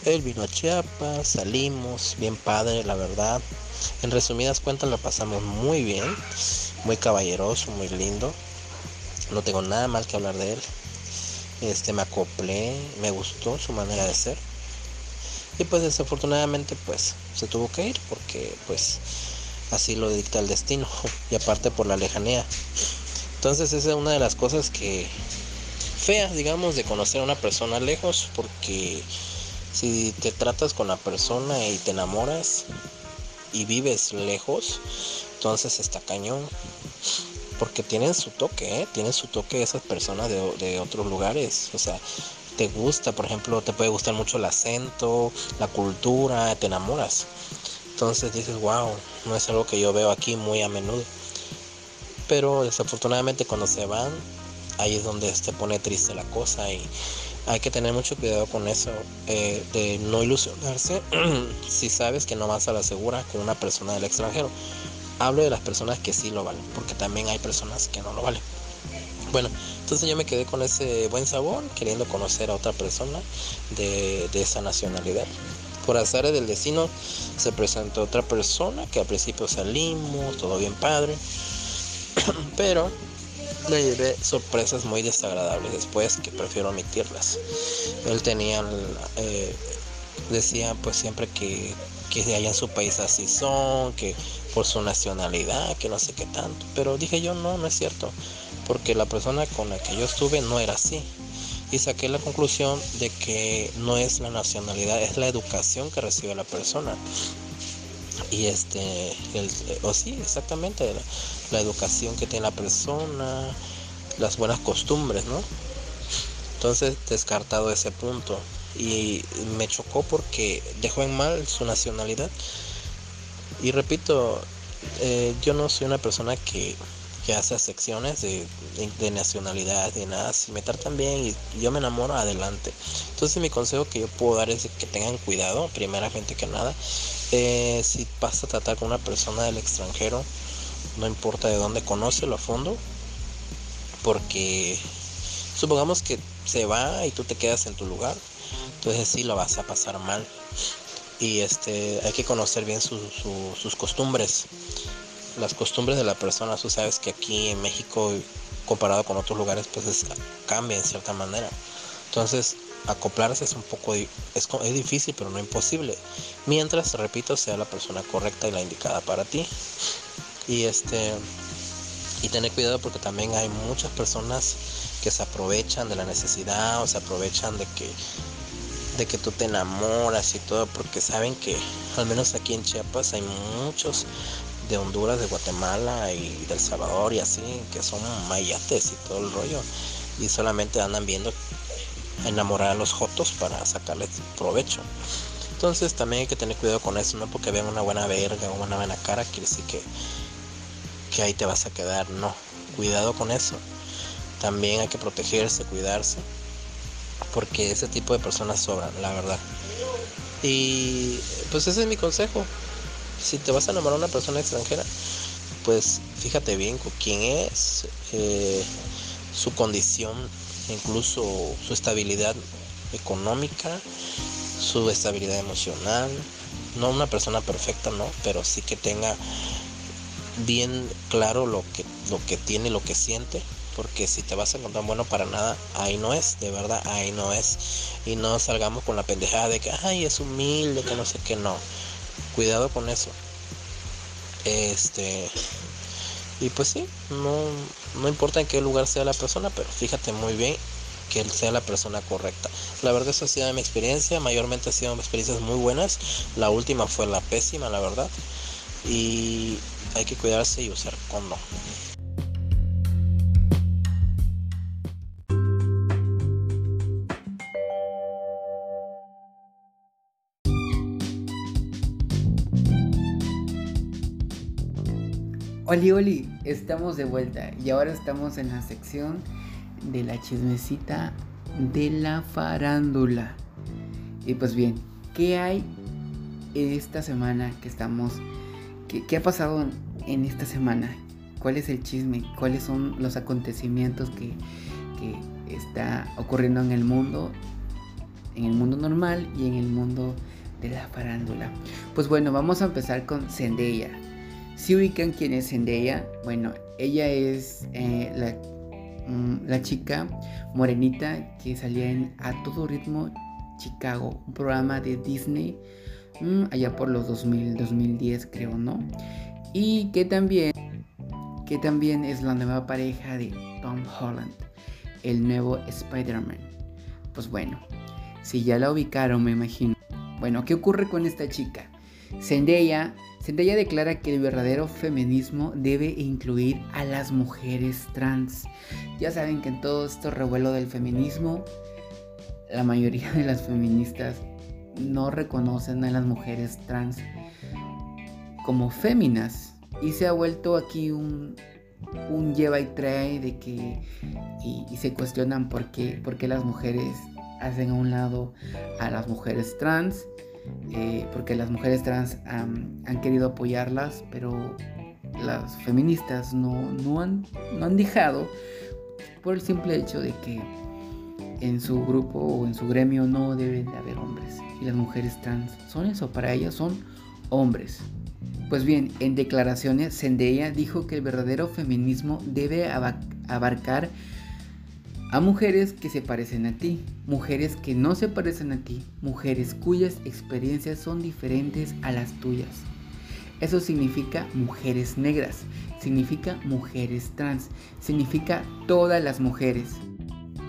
Él vino a Chiapas, salimos, bien padre, la verdad. En resumidas cuentas la pasamos muy bien, muy caballeroso, muy lindo. No tengo nada mal que hablar de él. Este me acoplé, me gustó su manera de ser. Y pues desafortunadamente pues se tuvo que ir porque pues así lo dicta el destino y aparte por la lejanía. Entonces esa es una de las cosas que feas, digamos, de conocer a una persona lejos porque si te tratas con la persona y te enamoras y vives lejos, entonces está cañón. Porque tienen su toque, ¿eh? Tienen su toque esas personas de, de otros lugares. O sea, te gusta, por ejemplo, te puede gustar mucho el acento, la cultura, te enamoras. Entonces dices, wow, no es algo que yo veo aquí muy a menudo. Pero desafortunadamente cuando se van, ahí es donde se pone triste la cosa y hay que tener mucho cuidado con eso, eh, de no ilusionarse si sabes que no vas a la segura con una persona del extranjero. Hablo de las personas que sí lo valen, porque también hay personas que no lo valen. Bueno, entonces yo me quedé con ese buen sabor, queriendo conocer a otra persona de, de esa nacionalidad. Por azares del destino se presentó otra persona que al principio salimos, todo bien padre, pero le llevé sorpresas muy desagradables después que prefiero omitirlas. Él tenía, eh, decía pues siempre que, que allá en su país así son, que por su nacionalidad, que no sé qué tanto, pero dije yo no, no es cierto, porque la persona con la que yo estuve no era así. Y saqué la conclusión de que no es la nacionalidad, es la educación que recibe la persona. Y este, el, o sí, exactamente, la, educación que tiene la persona, las buenas costumbres, ¿no? Entonces, descartado ese punto. Y me chocó porque dejó en mal su nacionalidad. Y repito, eh, yo no soy una persona que, que hace secciones de, de, de, nacionalidad ni nada. Si me tratan bien y yo me enamoro, adelante. Entonces mi consejo que yo puedo dar es que tengan cuidado, primeramente que nada. Eh, si vas a tratar con una persona del extranjero, no importa de dónde, conócelo a fondo. Porque supongamos que se va y tú te quedas en tu lugar. Entonces sí lo vas a pasar mal. Y este hay que conocer bien su, su, sus costumbres las costumbres de la persona. Tú sabes que aquí en México, comparado con otros lugares, pues es, cambia en cierta manera. Entonces, acoplarse es un poco es, es difícil, pero no imposible. Mientras, repito, sea la persona correcta y la indicada para ti. Y este y tener cuidado porque también hay muchas personas que se aprovechan de la necesidad o se aprovechan de que de que tú te enamoras y todo porque saben que al menos aquí en Chiapas hay muchos de Honduras, de Guatemala y del Salvador y así, que son mayates y todo el rollo. Y solamente andan viendo enamorar a los jotos para sacarles provecho. Entonces también hay que tener cuidado con eso, no porque vean una buena verga o una buena cara, quiere decir que, que ahí te vas a quedar. No, cuidado con eso. También hay que protegerse, cuidarse, porque ese tipo de personas sobran, la verdad. Y pues ese es mi consejo Si te vas a enamorar de una persona extranjera, pues fíjate bien con quién es, eh, su condición, incluso su estabilidad económica, su estabilidad emocional. No una persona perfecta, no, pero sí que tenga bien claro lo que, lo que tiene, lo que siente. Porque si te vas a encontrar bueno para nada, ahí no es, de verdad, ahí no es. Y no salgamos con la pendejada de que, ay, es humilde, que no sé qué, no. Cuidado con eso. Este. Y pues sí, no, no importa en qué lugar sea la persona, pero fíjate muy bien que él sea la persona correcta. La verdad, eso ha sido mi experiencia. Mayormente ha sido experiencias muy buenas. La última fue la pésima, la verdad. Y hay que cuidarse y usar condón. Oli, oli, estamos de vuelta y ahora estamos en la sección de la chismecita de la farándula. Y pues bien, ¿qué hay esta semana que estamos... ¿Qué, ha pasado en, esta semana? ¿Cuál es el chisme? ¿Cuáles son los acontecimientos que, que está ocurriendo en el mundo? En el mundo normal y en el mundo de la farándula. Pues bueno, vamos a empezar con Zendaya. Si ubican quién es Zendaya, bueno, ella es eh, la Mm, la chica morenita que salía en A Todo Ritmo Chicago, un programa de Disney mm, allá por los 2000, 2010 creo, ¿no? Y que también, que también es la nueva pareja de Tom Holland, el nuevo Spider-Man. Pues bueno, si ya la ubicaron me imagino. Bueno, ¿qué ocurre con esta chica? Zendaya Zendaya declara que el verdadero feminismo debe incluir a las mujeres trans. Ya saben que en todo esto revuelo del feminismo, la mayoría de las feministas no reconocen a las mujeres trans como féminas. Y se ha vuelto aquí un, un lleva y trae de que y, se cuestionan por qué, por qué las mujeres hacen a un lado a las mujeres trans eh, porque las mujeres trans han querido apoyarlas, pero las feministas no, no, han, no han dejado por el simple hecho de que en su grupo o en su gremio no deben de haber hombres. Y las mujeres trans son eso, para ellas son hombres. Pues bien, en declaraciones, Zendaya dijo que el verdadero feminismo debe abarcar a mujeres que se parecen a ti, mujeres que no se parecen a ti, mujeres cuyas experiencias son diferentes a las tuyas. Eso significa mujeres negras, significa mujeres trans, significa todas las mujeres.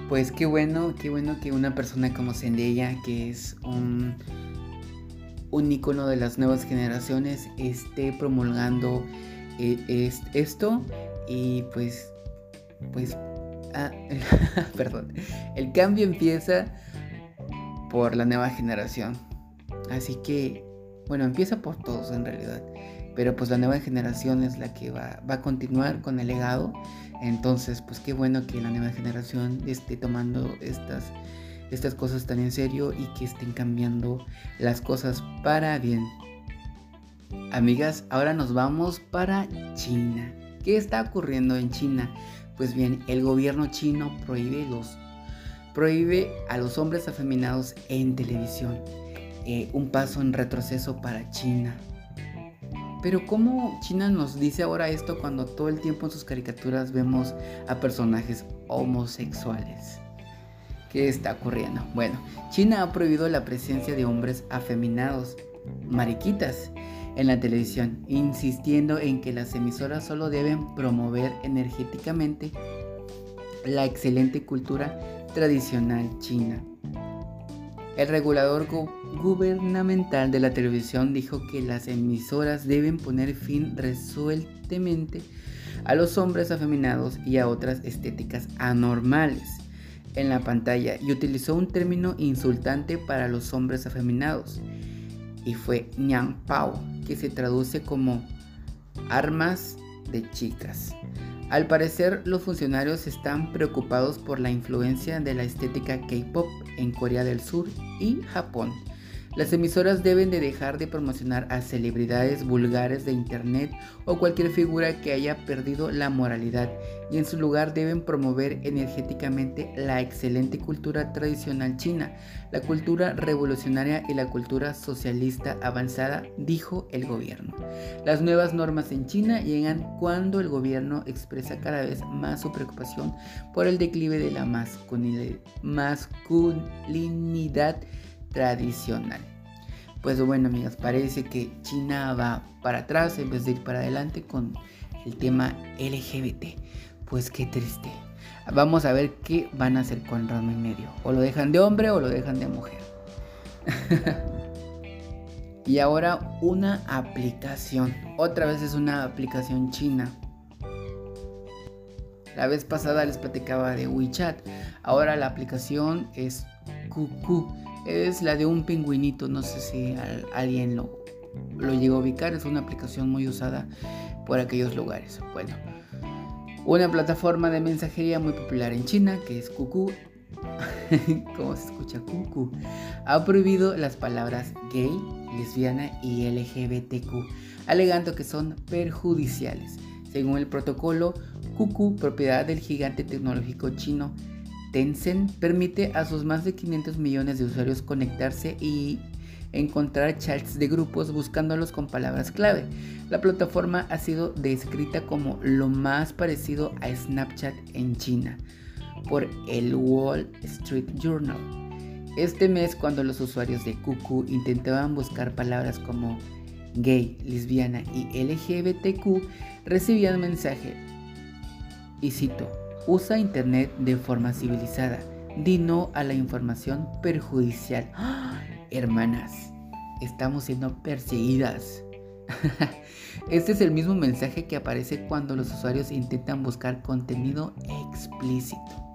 Pues qué bueno, qué bueno que una persona como Zendaya, que es un, un icono de las nuevas generaciones, esté promulgando eh, esto y pues, pues Perdón. El cambio empieza por la nueva generación. Así que, bueno, empieza por todos en realidad. Pero pues la nueva generación es la que va, a continuar con el legado. Entonces, pues qué bueno que la nueva generación esté tomando estas, estas cosas tan en serio y que estén cambiando las cosas para bien. Amigas, ahora nos vamos para China. ¿Qué está ocurriendo en China? Pues bien, el gobierno chino prohíbe, los, prohíbe a los hombres afeminados en televisión. Eh, un paso en retroceso para China. Pero ¿cómo China nos dice ahora esto cuando todo el tiempo en sus caricaturas vemos a personajes homosexuales? ¿Qué está ocurriendo? Bueno, China ha prohibido la presencia de hombres afeminados, mariquitas, en la televisión, insistiendo en que las emisoras solo deben promover energéticamente la excelente cultura tradicional china. El regulador gubernamental de la televisión dijo que las emisoras deben poner fin resueltamente a los hombres afeminados y a otras estéticas anormales en la pantalla y utilizó un término insultante para los hombres afeminados y fue Nyang Pao, que se traduce como armas de chicas. Al parecer, los funcionarios están preocupados por la influencia de la estética K-pop en Corea del Sur y Japón, Las emisoras deben de dejar de promocionar a celebridades vulgares de internet o cualquier figura que haya perdido la moralidad y en su lugar deben promover energéticamente la excelente cultura tradicional china, la cultura revolucionaria y la cultura socialista avanzada, dijo el gobierno. Las nuevas normas en China llegan cuando el gobierno expresa cada vez más su preocupación por el declive de la masculinidad tradicional. Pues bueno, amigas, parece que China va para atrás en vez de ir para adelante con el tema LGBT. Pues qué triste. Vamos a ver qué van a hacer con Ramo y medio. O lo dejan de hombre o lo dejan de mujer. y ahora una aplicación. Otra vez es una aplicación china. La vez pasada les platicaba de WeChat. Ahora la aplicación es QQ es la de un pingüinito, no sé si alguien lo, lo llegó a ubicar, es una aplicación muy usada por aquellos lugares. Bueno, una plataforma de mensajería muy popular en China, que es QQ, ¿cómo se escucha? QQ, ha prohibido las palabras gay, lesbiana y LGBTQ, alegando que son perjudiciales. Según el protocolo, QQ, propiedad del gigante tecnológico chino Tencent permite a sus más de 500 millones de usuarios conectarse y encontrar chats de grupos buscándolos con palabras clave. La plataforma ha sido descrita como lo más parecido a Snapchat en China por el Wall Street Journal. Este mes cuando los usuarios de QQ intentaban buscar palabras como gay, lesbiana y LGBTQ, recibían mensaje, y cito, Usa Internet de forma civilizada. Di no a la información perjudicial. ¡Ah! Hermanas, estamos siendo perseguidas. este es el mismo mensaje que aparece cuando los usuarios intentan buscar contenido explícito.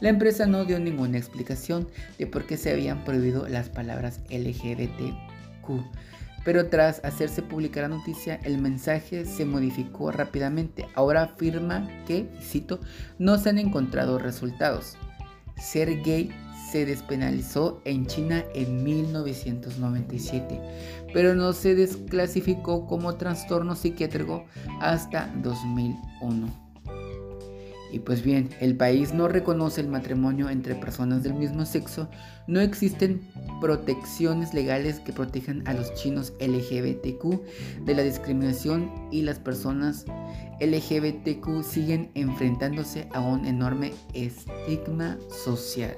La empresa no dio ninguna explicación de por qué se habían prohibido las palabras LGBTQ pero tras hacerse pública la noticia, el mensaje se modificó rápidamente. Ahora afirma que, cito, no se han encontrado resultados. Ser gay se despenalizó en China en 1997, pero no se desclasificó como trastorno psiquiátrico hasta 2001. Y pues bien, el país no reconoce el matrimonio entre personas del mismo sexo, no existen protecciones legales que protejan a los chinos LGBTQ de la discriminación y las personas LGBTQ siguen enfrentándose a un enorme estigma social.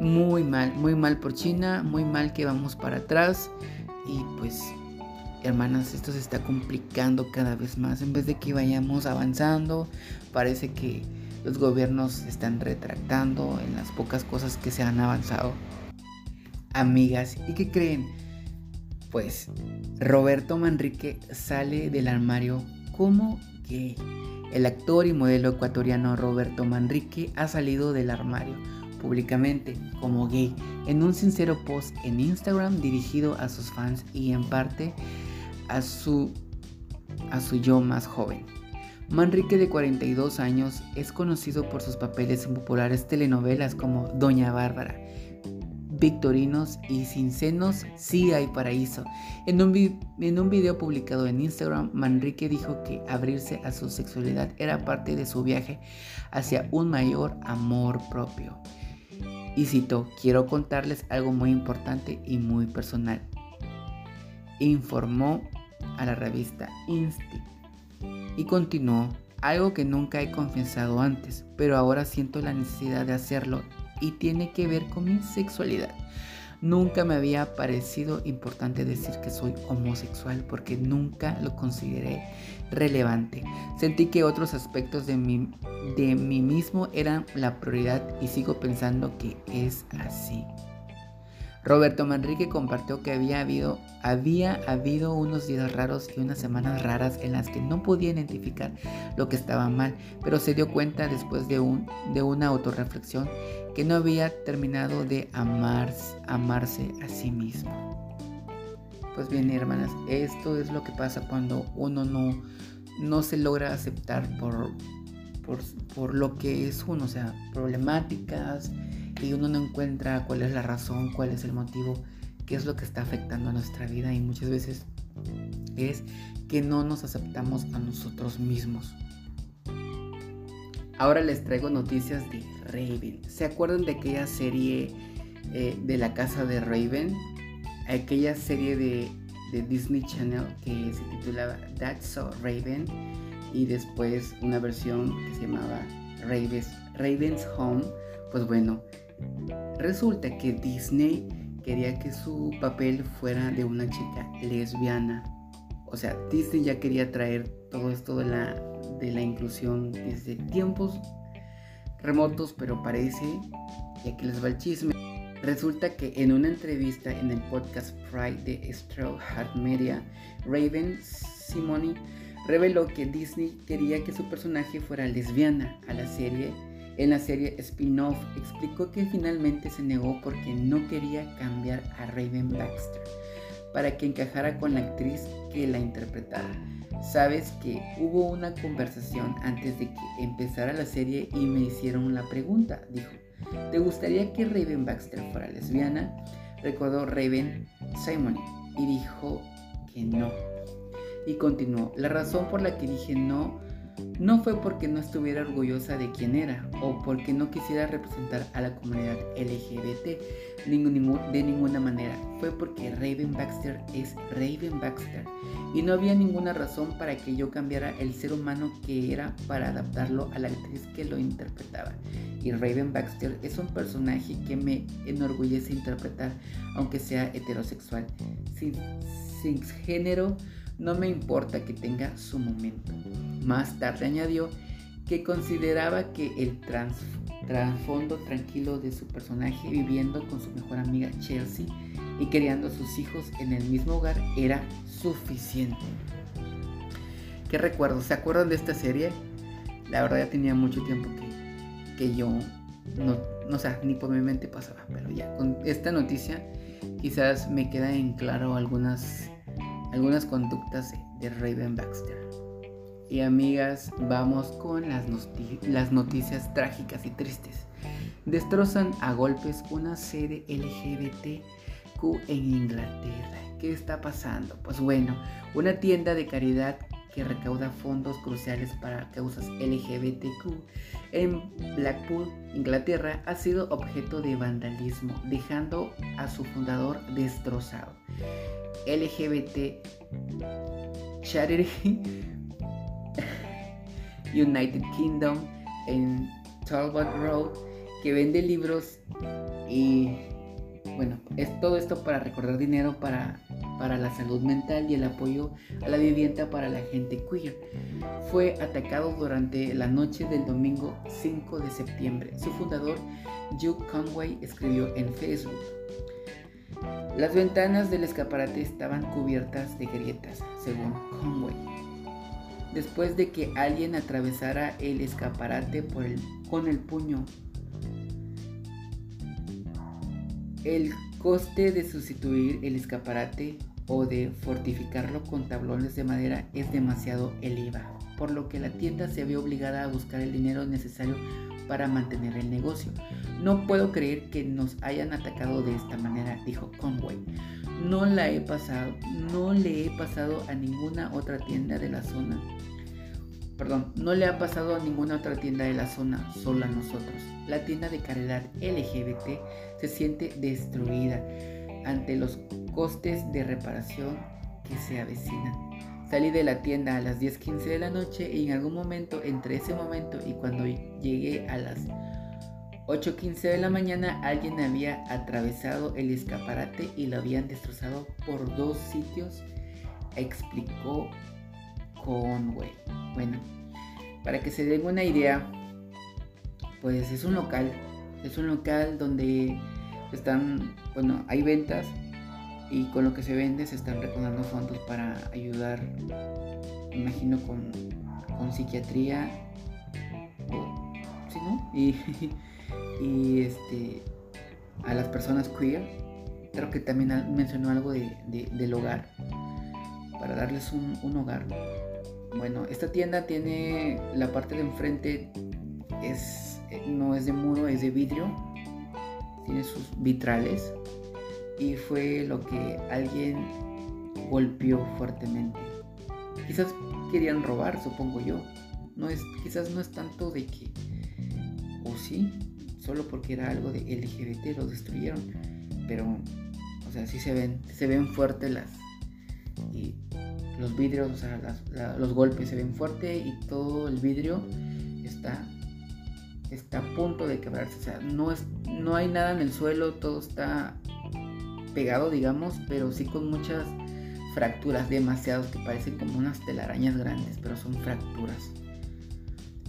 Muy mal, muy mal por China, muy mal que vamos para atrás y pues hermanas, esto se está complicando cada vez más. En vez de que vayamos avanzando, parece que los gobiernos están retractando en las pocas cosas que se han avanzado. Amigas, ¿y qué creen? Pues Roberto Manrique sale del armario como gay. El actor y modelo ecuatoriano Roberto Manrique ha salido del armario públicamente como gay en un sincero post en Instagram dirigido a sus fans y en parte a su, a su yo más joven. Manrique de 42 años es conocido por sus papeles en populares telenovelas como Doña Bárbara, Victorinos y Sin Senos, Sí hay paraíso. En un, video publicado en Instagram, Manrique dijo que abrirse a su sexualidad era parte de su viaje hacia un mayor amor propio. Y citó, quiero contarles algo muy importante y muy personal. Informó a la revista Insti. Y continuó, algo que nunca he confesado antes, pero ahora siento la necesidad de hacerlo y tiene que ver con mi sexualidad. Nunca me había parecido importante decir que soy homosexual porque nunca lo consideré relevante. Sentí que otros aspectos de mí, de mí mismo eran la prioridad y sigo pensando que es así. Roberto Manrique compartió que había habido, había habido unos días raros y unas semanas raras en las que no podía identificar lo que estaba mal, pero se dio cuenta después de, un, de una autorreflexión que no había terminado de amarse a sí mismo. Pues bien, hermanas, esto es lo que pasa cuando uno no, no se logra aceptar por, por, por lo que es uno, o sea, problemáticas, y uno no encuentra cuál es la razón, cuál es el motivo qué es lo que está afectando a nuestra vida y muchas veces es que no nos aceptamos a nosotros mismos. Ahora les traigo noticias de Raven. ¿Se acuerdan de aquella serie eh, de la casa de Raven? Aquella serie de, de Disney Channel que se titulaba That's So Raven y después una versión que se llamaba Raven's, Raven's Home. Pues bueno, resulta que Disney quería que su papel fuera de una chica lesbiana. O sea, Disney ya quería traer todo esto de la, de la inclusión desde tiempos remotos, pero parece, y aquí les va el chisme, resulta que en una entrevista en el podcast Pride de Straw Hat Media, Raven Simoni reveló que Disney quería que su personaje fuera lesbiana a la serie. En la serie spin-off explicó que finalmente se negó porque no quería cambiar a Raven Baxter para que encajara con la actriz que la interpretara. Sabes que hubo una conversación antes de que empezara la serie y me hicieron la pregunta, dijo, ¿te gustaría que Raven Baxter fuera lesbiana? Recordó Raven Simon y dijo que no. Y continuó, la razón por la que dije no no fue porque no estuviera orgullosa de quién era o porque no quisiera representar a la comunidad LGBT de ninguna manera. Fue porque Raven Baxter es Raven Baxter y no había ninguna razón para que yo cambiara el ser humano que era para adaptarlo a la actriz que lo interpretaba. Y Raven Baxter es un personaje que me enorgullece interpretar, aunque sea heterosexual, sin, sin género no me importa que tenga su momento. Más tarde añadió que consideraba que el trasfondo tranquilo de su personaje viviendo con su mejor amiga Chelsea y criando a sus hijos en el mismo hogar era suficiente. ¿Qué recuerdo? ¿Se acuerdan de esta serie? La verdad ya tenía mucho tiempo que, que yo no, no, o ni por mi mente pasaba, pero ya con esta noticia quizás me queda en claro algunas algunas conductas de Raven Baxter. Y amigas, vamos con las, noticias trágicas y tristes. Destrozan a golpes una sede LGBTQ en Inglaterra. ¿Qué está pasando? Pues bueno, una tienda de caridad que recauda fondos cruciales para causas LGBTQ en Blackpool, Inglaterra, ha sido objeto de vandalismo, dejando a su fundador destrozado. LGBT Charity United Kingdom en Talbot Road que vende libros y bueno, es todo esto para recordar dinero para, para la salud mental y el apoyo a la vivienda para la gente queer. Fue atacado durante la noche del domingo 5 de septiembre. Su fundador, Hugh Conway, escribió en Facebook. Las ventanas del escaparate estaban cubiertas de grietas, según Conway. Después de que alguien atravesara el escaparate con el puño, el coste de sustituir el escaparate o de fortificarlo con tablones de madera es demasiado elevado, por lo que la tienda se ve obligada a buscar el dinero necesario para mantener el negocio. No puedo creer que nos hayan atacado de esta manera, dijo Conway. No la he pasado, no le he pasado a ninguna otra tienda de la zona. Perdón, no le ha pasado a ninguna otra tienda de la zona, solo a nosotros. La tienda de caridad LGBT se siente destruida ante los costes de reparación que se avecinan. Salí de la tienda a las 10.15 de la noche y en algún momento, entre ese momento y cuando llegué a las 8.15 de la mañana, alguien había atravesado el escaparate y lo habían destrozado por dos sitios, explicó Conway. Bueno, para que se den una idea, pues es un local, es un local donde están, bueno, hay ventas y con lo que se vende se están recaudando fondos para ayudar, imagino, con, con psiquiatría, ¿sí, no? Y, y este, a las personas queer. Creo que también mencionó algo de, del hogar, para darles un, un hogar. Bueno, esta tienda tiene la parte de enfrente, es, no es de muro, es de vidrio, tiene sus vitrales y fue lo que alguien golpeó fuertemente. Quizás querían robar, supongo yo. No es, quizás no es tanto de que, o sí, solo porque era algo de LGBT lo destruyeron, pero, o sea, sí se ven, se ven fuertes las los vidrios, o sea, los golpes se ven fuerte y todo el vidrio está está a punto de quebrarse, o sea, no es no hay nada en el suelo, todo está pegado, digamos, pero sí con muchas fracturas, demasiados que parecen como unas telarañas grandes, pero son fracturas.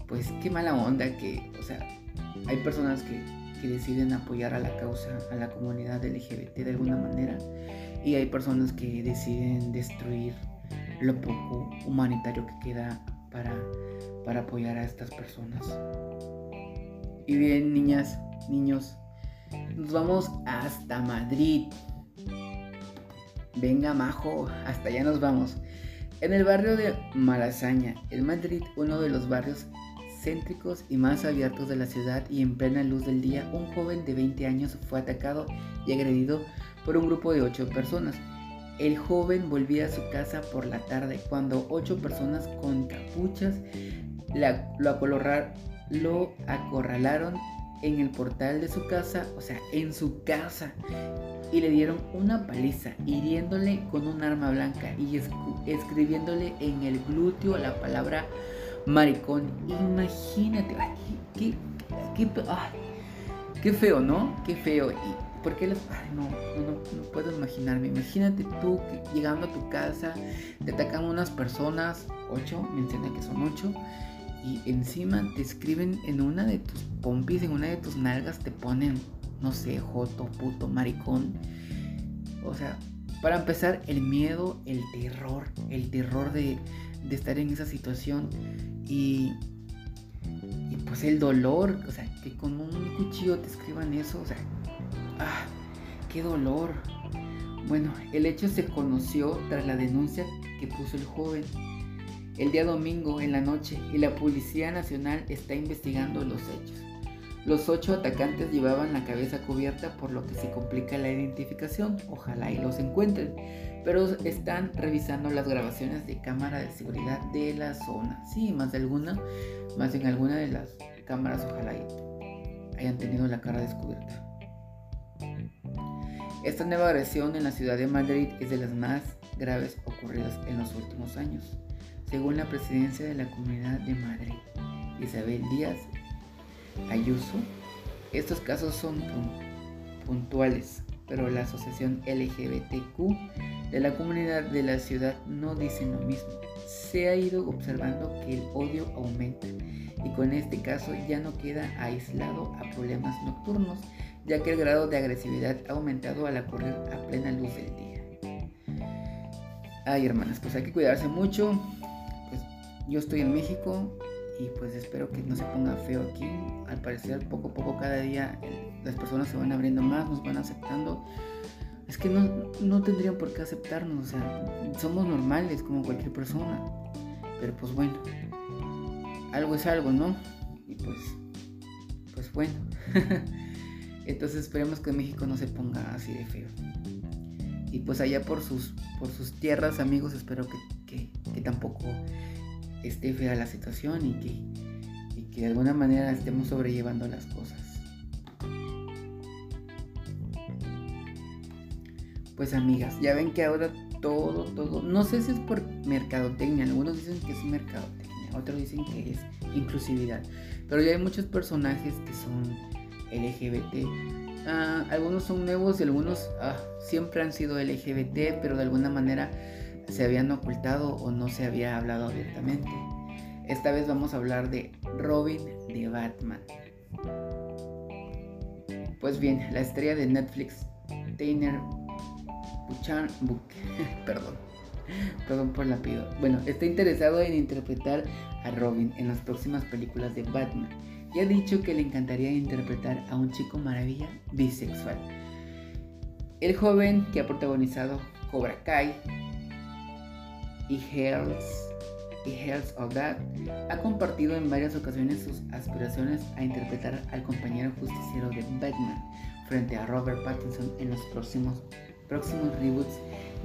Pues qué mala onda que, o sea, hay personas que, que deciden apoyar a la causa, a la comunidad LGBT de alguna manera, y hay personas que deciden destruir lo poco humanitario que queda para, para apoyar a estas personas. Y bien, niñas, niños, nos vamos hasta Madrid. Venga, majo, hasta allá nos vamos. En el barrio de Malasaña, en Madrid, uno de los barrios céntricos y más abiertos de la ciudad y en plena luz del día, un joven de 20 años fue atacado y agredido por un grupo de 8 personas. El joven volvía a su casa por la tarde cuando 8 personas con capuchas lo, acorralaron en el portal de su casa, o sea, en su casa, y le dieron una paliza, hiriéndole con un arma blanca y escribiéndole en el glúteo la palabra maricón. Imagínate, qué, qué, feo, ¿no? Qué feo. ¿Y por qué los.? Ay, no, no, no puedo imaginarme. Imagínate tú llegando a tu casa, te atacan unas personas, ocho, menciona que son ocho y encima te escriben en una de tus pompis, en una de tus nalgas te ponen, no sé, joto, puto, maricón. O sea, para empezar, el miedo, el terror, el terror de, estar en esa situación y, y pues el dolor, o sea, que con un cuchillo te escriban eso, o sea, ah, qué dolor. Bueno, el hecho se conoció tras la denuncia que puso el joven el día domingo en la noche y la Policía Nacional está investigando los hechos. Los ocho atacantes llevaban la cabeza cubierta por lo que se complica la identificación, ojalá y los encuentren, pero están revisando las grabaciones de cámara de seguridad de la zona. Sí, más de alguna, más en alguna de las cámaras ojalá hayan tenido la cara descubierta. Esta nueva agresión en la ciudad de Madrid es de las más graves ocurridas en los últimos años según la presidencia de la Comunidad de Madrid, Isabel Díaz Ayuso. Estos casos son puntuales, pero la Asociación LGBTQ de la comunidad de la ciudad no dice lo mismo. Se ha ido observando que el odio aumenta y con este caso ya no queda aislado a problemas nocturnos, ya que el grado de agresividad ha aumentado al ocurrir a plena luz del día. Ay, hermanas, pues hay que cuidarse mucho, yo estoy en México y pues espero que no se ponga feo aquí. Al parecer poco a poco cada día las personas se van abriendo más, nos van aceptando. Es que no, no tendrían por qué aceptarnos, o sea, somos normales como cualquier persona. Pero pues bueno, algo es algo, ¿no? Y pues, pues bueno. Entonces esperemos que México no se ponga así de feo. Y pues allá por sus, por sus tierras, amigos, espero que, que tampoco esté fea la situación y que, y que de alguna manera estemos sobrellevando las cosas. Pues amigas, ya ven que ahora todo, todo, no sé si es por mercadotecnia, algunos dicen que es mercadotecnia, otros dicen que es inclusividad, pero ya hay muchos personajes que son LGBT. Ah, algunos son nuevos y algunos ah, siempre han sido LGBT, pero de alguna manera se habían ocultado o no se había hablado abiertamente. Esta vez vamos a hablar de Robin de Batman. Pues bien, la estrella de Netflix, Tainer Buchan, perdón, perdón por la pido. Bueno, está interesado en interpretar a Robin en las próximas películas de Batman y ha dicho que le encantaría interpretar a un chico maravilla bisexual. El joven que ha protagonizado Cobra Kai, y Hells, y Hells of That, ha compartido en varias ocasiones sus aspiraciones a interpretar al compañero justiciero de Batman frente a Robert Pattinson en los próximos, próximos reboots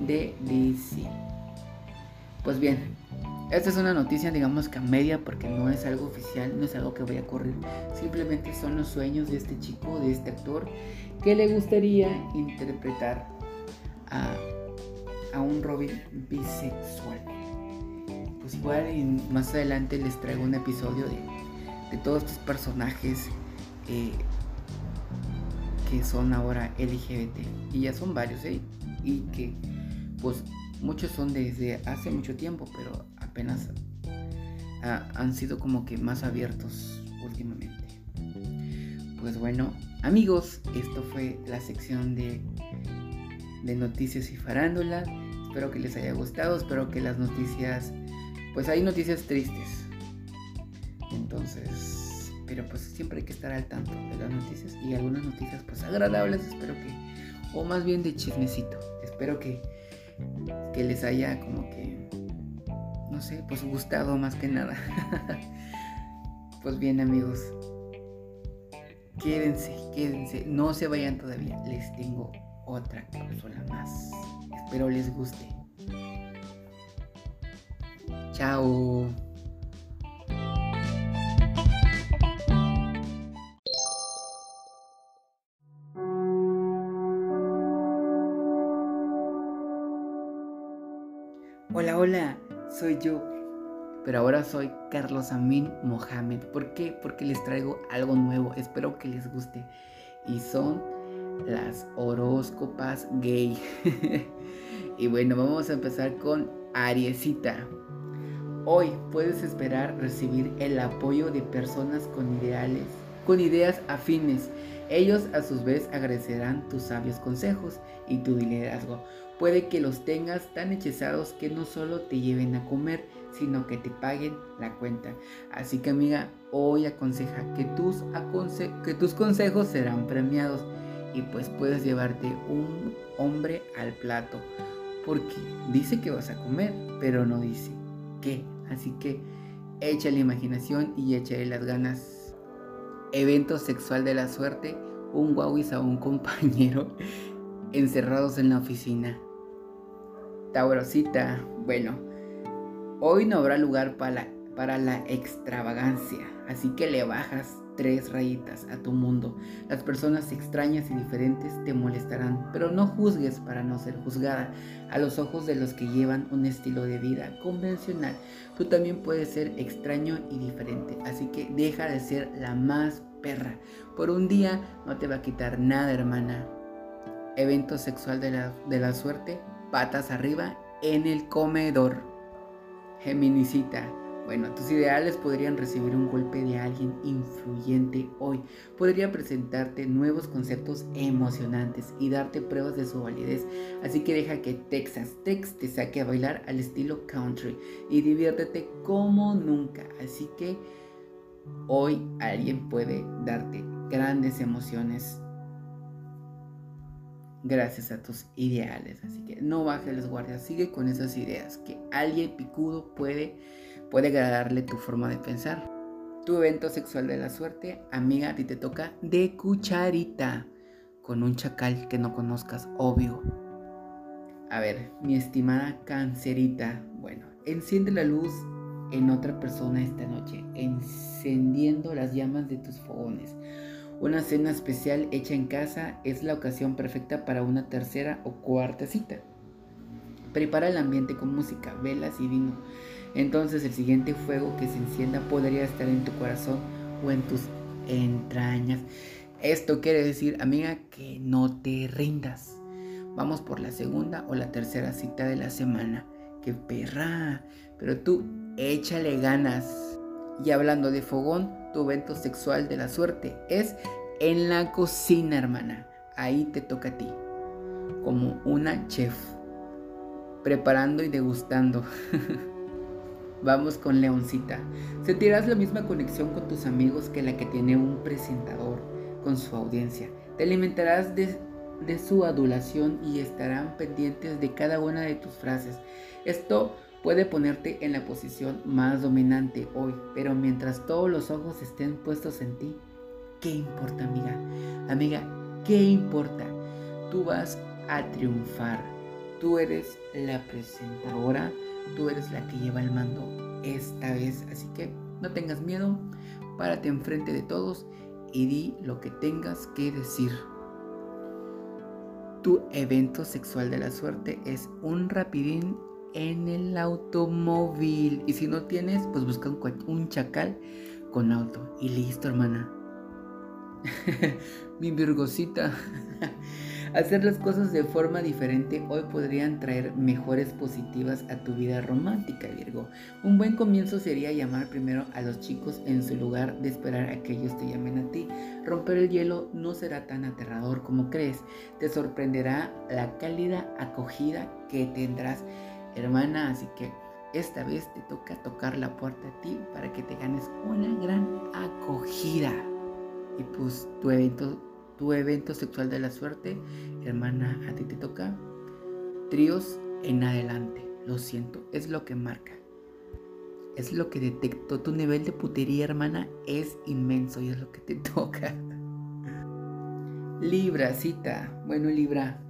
de DC. Pues bien, esta es una noticia digamos que a media porque no es algo oficial, no es algo que vaya a ocurrir, simplemente son los sueños de este chico, de este actor, que le gustaría interpretar a, a un Robin bisexual. Pues igual más adelante les traigo un episodio de, de todos estos personajes eh, que son ahora LGBT. Y ya son varios, ¿eh? Y que pues muchos son desde hace mucho tiempo, pero apenas han sido como que más abiertos últimamente. Pues bueno, amigos, esto fue la sección de, de noticias y farándula. Espero que les haya gustado, espero que las noticias pues hay noticias tristes. Entonces, pero pues siempre hay que estar al tanto de las noticias y algunas noticias pues agradables, espero que, o más bien de chismecito. Espero que, que les haya como que, no sé, pues gustado más que nada. pues bien amigos, quédense, quédense, no se vayan todavía, les tengo otra cápsula más. Espero les guste. Chao. Soy yo. Pero ahora soy Carlos Amin Mohamed. ¿Por qué? Porque les traigo algo nuevo. Espero que les guste. Y son las horóscopas gay. y bueno, vamos a empezar con Ariesita. Hoy puedes esperar recibir el apoyo de personas con ideales, con ideas afines. Ellos a su vez agradecerán tus sabios consejos y tu liderazgo. Puede que los tengas tan hechizados que no solo te lleven a comer, sino que te paguen la cuenta. Así que amiga, hoy aconseja que tus, que tus consejos serán premiados y pues puedes llevarte un hombre al plato. Porque dice que vas a comer, pero no dice qué. Así que echa la imaginación y échale las ganas. Evento sexual de la suerte, un guauis a un compañero encerrados en la oficina. Taurosita, bueno, hoy no habrá lugar para la, para la extravagancia, así que le bajas tres rayitas a tu mundo. Las personas extrañas y diferentes te molestarán, pero no juzgues para no ser juzgada. A los ojos de los que llevan un estilo de vida convencional, tú también puedes ser extraño y diferente, así que deja de ser la más perra. Por un día no te va a quitar nada, hermana. Evento sexual de la, de la suerte, patas arriba en el comedor. Geminicita. Bueno, tus ideales podrían recibir un golpe de alguien influyente hoy. Podría presentarte nuevos conceptos emocionantes y darte pruebas de su validez. Así que deja que Texas Tex te saque a bailar al estilo country y diviértete como nunca. Así que hoy alguien puede darte grandes emociones gracias a tus ideales. Así que no bajes las guardias, sigue con esas ideas que alguien picudo puede puede agradarle tu forma de pensar. Tu evento sexual de la suerte, amiga, a ti te toca de cucharita, con un chacal que no conozcas, obvio. A ver, mi estimada cancerita, bueno, enciende la luz en otra persona esta noche, encendiendo las llamas de tus fogones. Una cena especial hecha en casa es la ocasión perfecta para una tercera o cuarta cita. Prepara el ambiente con música, velas y vino. Entonces el siguiente fuego que se encienda podría estar en tu corazón o en tus entrañas. Esto quiere decir, amiga, que no te rindas. Vamos por la segunda o la tercera cita de la semana. ¡Qué perra! Pero tú échale ganas. Y hablando de fogón, tu evento sexual de la suerte es en la cocina, hermana. Ahí te toca a ti. Como una chef. Preparando y degustando. Vamos con Leoncita. Sentirás la misma conexión con tus amigos que la que tiene un presentador con su audiencia. Te alimentarás de, su adulación y estarán pendientes de cada una de tus frases. Esto Puede ponerte en la posición más dominante hoy, pero mientras todos los ojos estén puestos en ti, ¿qué importa, amiga? Amiga, ¿qué importa? Tú vas a triunfar. Tú eres la presentadora, tú eres la que lleva el mando esta vez, así que no tengas miedo, párate enfrente de todos y di lo que tengas que decir. Tu evento sexual de la suerte es un rapidín en el automóvil. Y si no tienes, pues busca un, chacal con auto. Y listo, hermana. Mi virgosita. Hacer las cosas de forma diferente hoy podrían traer mejores positivas a tu vida romántica, Virgo. Un buen comienzo sería llamar primero a los chicos en su lugar de esperar a que ellos te llamen a ti. Romper el hielo no será tan aterrador como crees. Te sorprenderá la cálida acogida que tendrás, hermana, así que esta vez te toca tocar la puerta a ti para que te ganes una gran acogida. Y pues tu evento tu evento sexual de la suerte, hermana, a ti te toca tríos en adelante. Lo siento, es lo que marca. Es lo que detecto. Tu nivel de putería, hermana, es inmenso y es lo que te toca. Libra, cita. Bueno, Libra,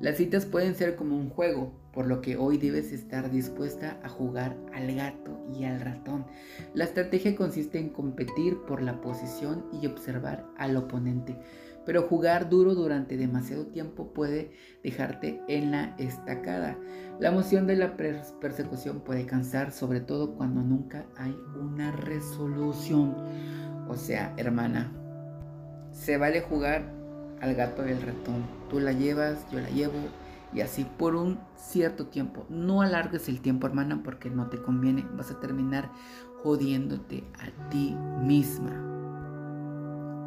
las citas pueden ser como un juego, por lo que hoy debes estar dispuesta a jugar al gato y al ratón. La estrategia consiste en competir por la posición y observar al oponente pero jugar duro durante demasiado tiempo puede dejarte en la estacada. La emoción de la persecución puede cansar, sobre todo cuando nunca hay una resolución. O sea, hermana, se vale jugar al gato y al ratón. Tú la llevas, yo la llevo, y así por un cierto tiempo. No alargues el tiempo, hermana, porque no te conviene. Vas a terminar jodiéndote a ti misma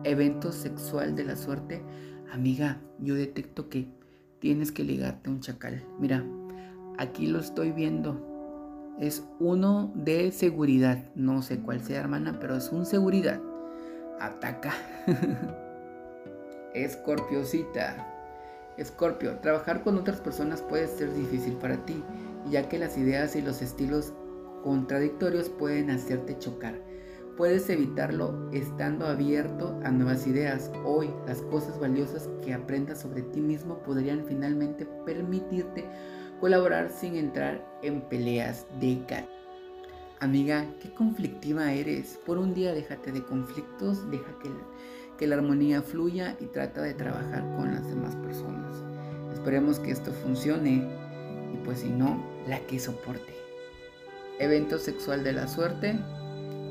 evento sexual de la suerte, amiga, yo detecto que tienes que ligarte a un chacal. Mira, aquí lo estoy viendo. Es uno de seguridad. No sé cuál sea, hermana, pero es un seguridad. Ataca. Escorpiosita. Escorpio, trabajar con otras personas puede ser difícil para ti, ya que las ideas y los estilos contradictorios pueden hacerte chocar. Puedes evitarlo estando abierto a nuevas ideas. Hoy las cosas valiosas que aprendas sobre ti mismo podrían finalmente permitirte colaborar sin entrar en peleas de gato. Amiga, qué conflictiva eres. Por un día déjate de conflictos, deja que que la armonía fluya y trata de trabajar con las demás personas. Esperemos que esto funcione y pues si no, la que soporte. Evento sexual de la suerte,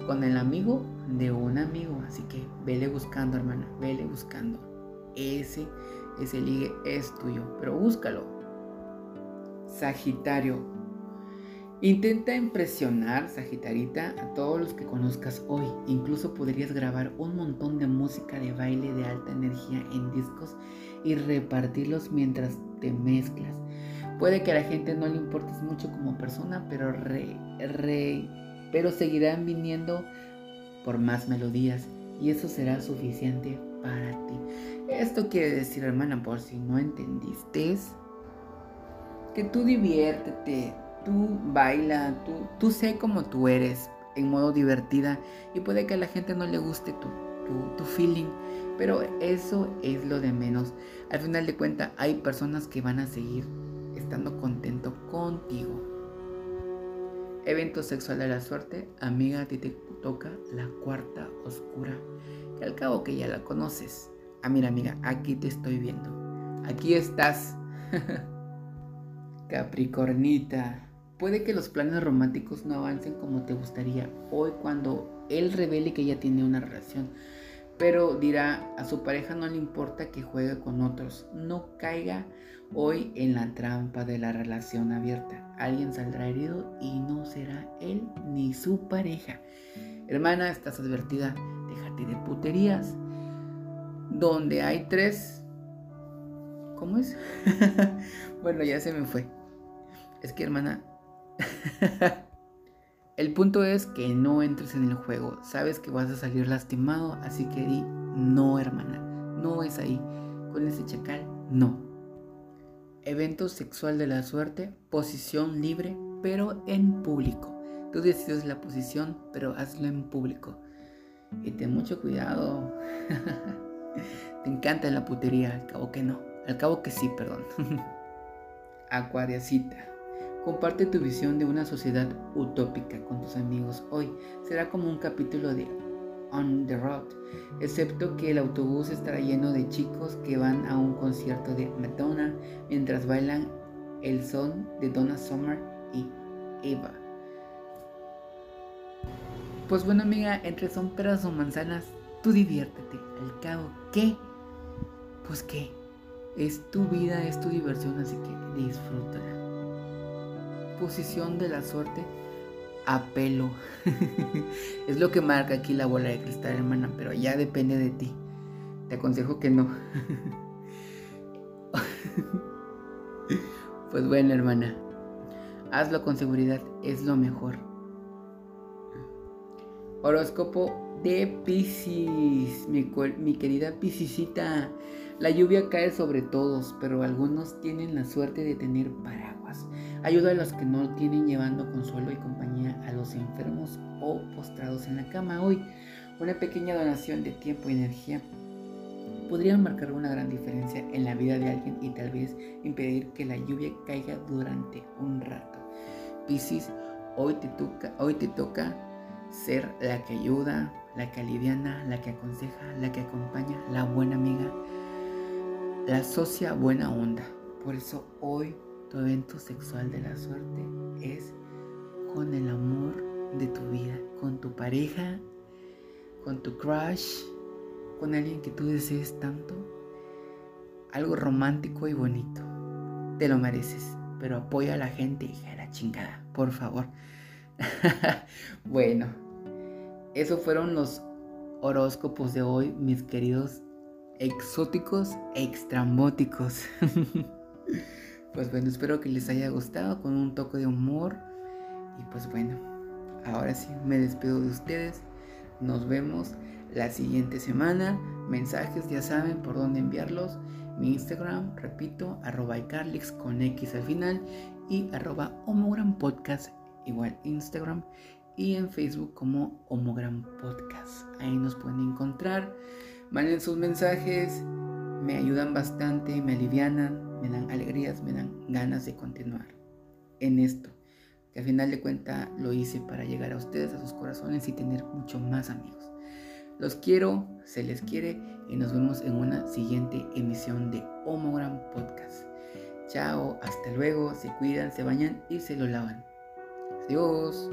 con el amigo de un amigo. Así que vele buscando, hermana, vele buscando. Ese, ese ligue es tuyo, pero búscalo. Sagitario. Intenta impresionar, Sagitarita, a todos los que conozcas hoy. Incluso podrías grabar un montón de música de baile de alta energía en discos y repartirlos mientras te mezclas. Puede que a la gente no le importes mucho como persona, pero re, re pero seguirán viniendo por más melodías y eso será suficiente para ti. Esto quiere decir, hermana, por si no entendiste, que tú diviértete, tú baila, tú, tú sé como tú eres, en modo divertida, y puede que a la gente no le guste tu, tu, tu feeling, pero eso es lo de menos. Al final de cuentas, hay personas que van a seguir estando contento contigo. Evento sexual de la suerte, amiga, a ti te toca la cuarta oscura, que al cabo que ya la conoces. Ah, mira, amiga, aquí te estoy viendo. Aquí estás. Capricornita. Puede que los planes románticos no avancen como te gustaría hoy cuando él revele que ya tiene una relación. Pero dirá, a su pareja no le importa que juegue con otros. No caiga hoy en la trampa de la relación abierta. Alguien saldrá herido y no será él ni su pareja. Hermana, estás advertida, déjate de puterías. Donde hay tres... ¿Cómo es? bueno, ya se me fue. Es que hermana... el punto es que no entres en el juego. Sabes que vas a salir lastimado, así que di no, hermana. No es ahí. Con ese chacal, no evento sexual de la suerte, posición libre, pero en público. Tú decides la posición, pero hazlo en público. Y ten mucho cuidado. Te encanta la putería, al cabo que no. Al cabo que sí, perdón. Acuariacita. Comparte tu visión de una sociedad utópica con tus amigos hoy. Será como un capítulo de On the Road, excepto que el autobús estará lleno de chicos que van a un concierto de Madonna mientras bailan el son de Donna Summer y Eva. Pues bueno amiga, entre son peras o manzanas, tú diviértete. Al cabo, ¿qué? Pues qué, es tu vida, es tu diversión, así que disfrútala. Posición de la suerte, apelo. es lo que marca aquí la bola de cristal, hermana, pero ya depende de ti. Te aconsejo que no. pues bueno, hermana, hazlo con seguridad, es lo mejor. Horóscopo de Pisces, mi, mi querida Piscisita. La lluvia cae sobre todos, pero algunos tienen la suerte de tener paraguas. Ayuda a los que no tienen llevando consuelo y compañía a los enfermos o postrados en la cama. Hoy, una pequeña donación de tiempo y energía podría marcar una gran diferencia en la vida de alguien y tal vez impedir que la lluvia caiga durante un rato. Piscis, hoy te toca, hoy te toca ser la que ayuda, la que aliviana, la que aconseja, la que acompaña, la buena amiga, la socia buena onda. Por eso hoy tu evento sexual de la suerte es con el amor de tu vida, con tu pareja, con tu crush, con alguien que tú desees tanto. Algo romántico y bonito. Te lo mereces, pero apoya a la gente, hija de la chingada, por favor. bueno, esos fueron los horóscopos de hoy, mis queridos exóticos e extrambóticos. pues bueno, espero que les haya gustado con un toque de humor. Y pues bueno, ahora sí me despido de ustedes. Nos vemos la siguiente semana. Mensajes, ya saben por dónde enviarlos. Mi Instagram, repito, arroba icarlix con X al final y arroba homogram podcast igual Instagram y en Facebook como Homogram Podcast. Ahí nos pueden encontrar. Manden sus mensajes, me ayudan bastante, me alivianan, me dan alegrías, me dan ganas de continuar en esto. Que al final de cuentas lo hice para llegar a ustedes, a sus corazones y tener mucho más amigos. Los quiero, se les quiere y nos vemos en una siguiente emisión de Homogram Podcast. Chao, hasta luego, se cuidan, se bañan y se lo lavan. Adiós.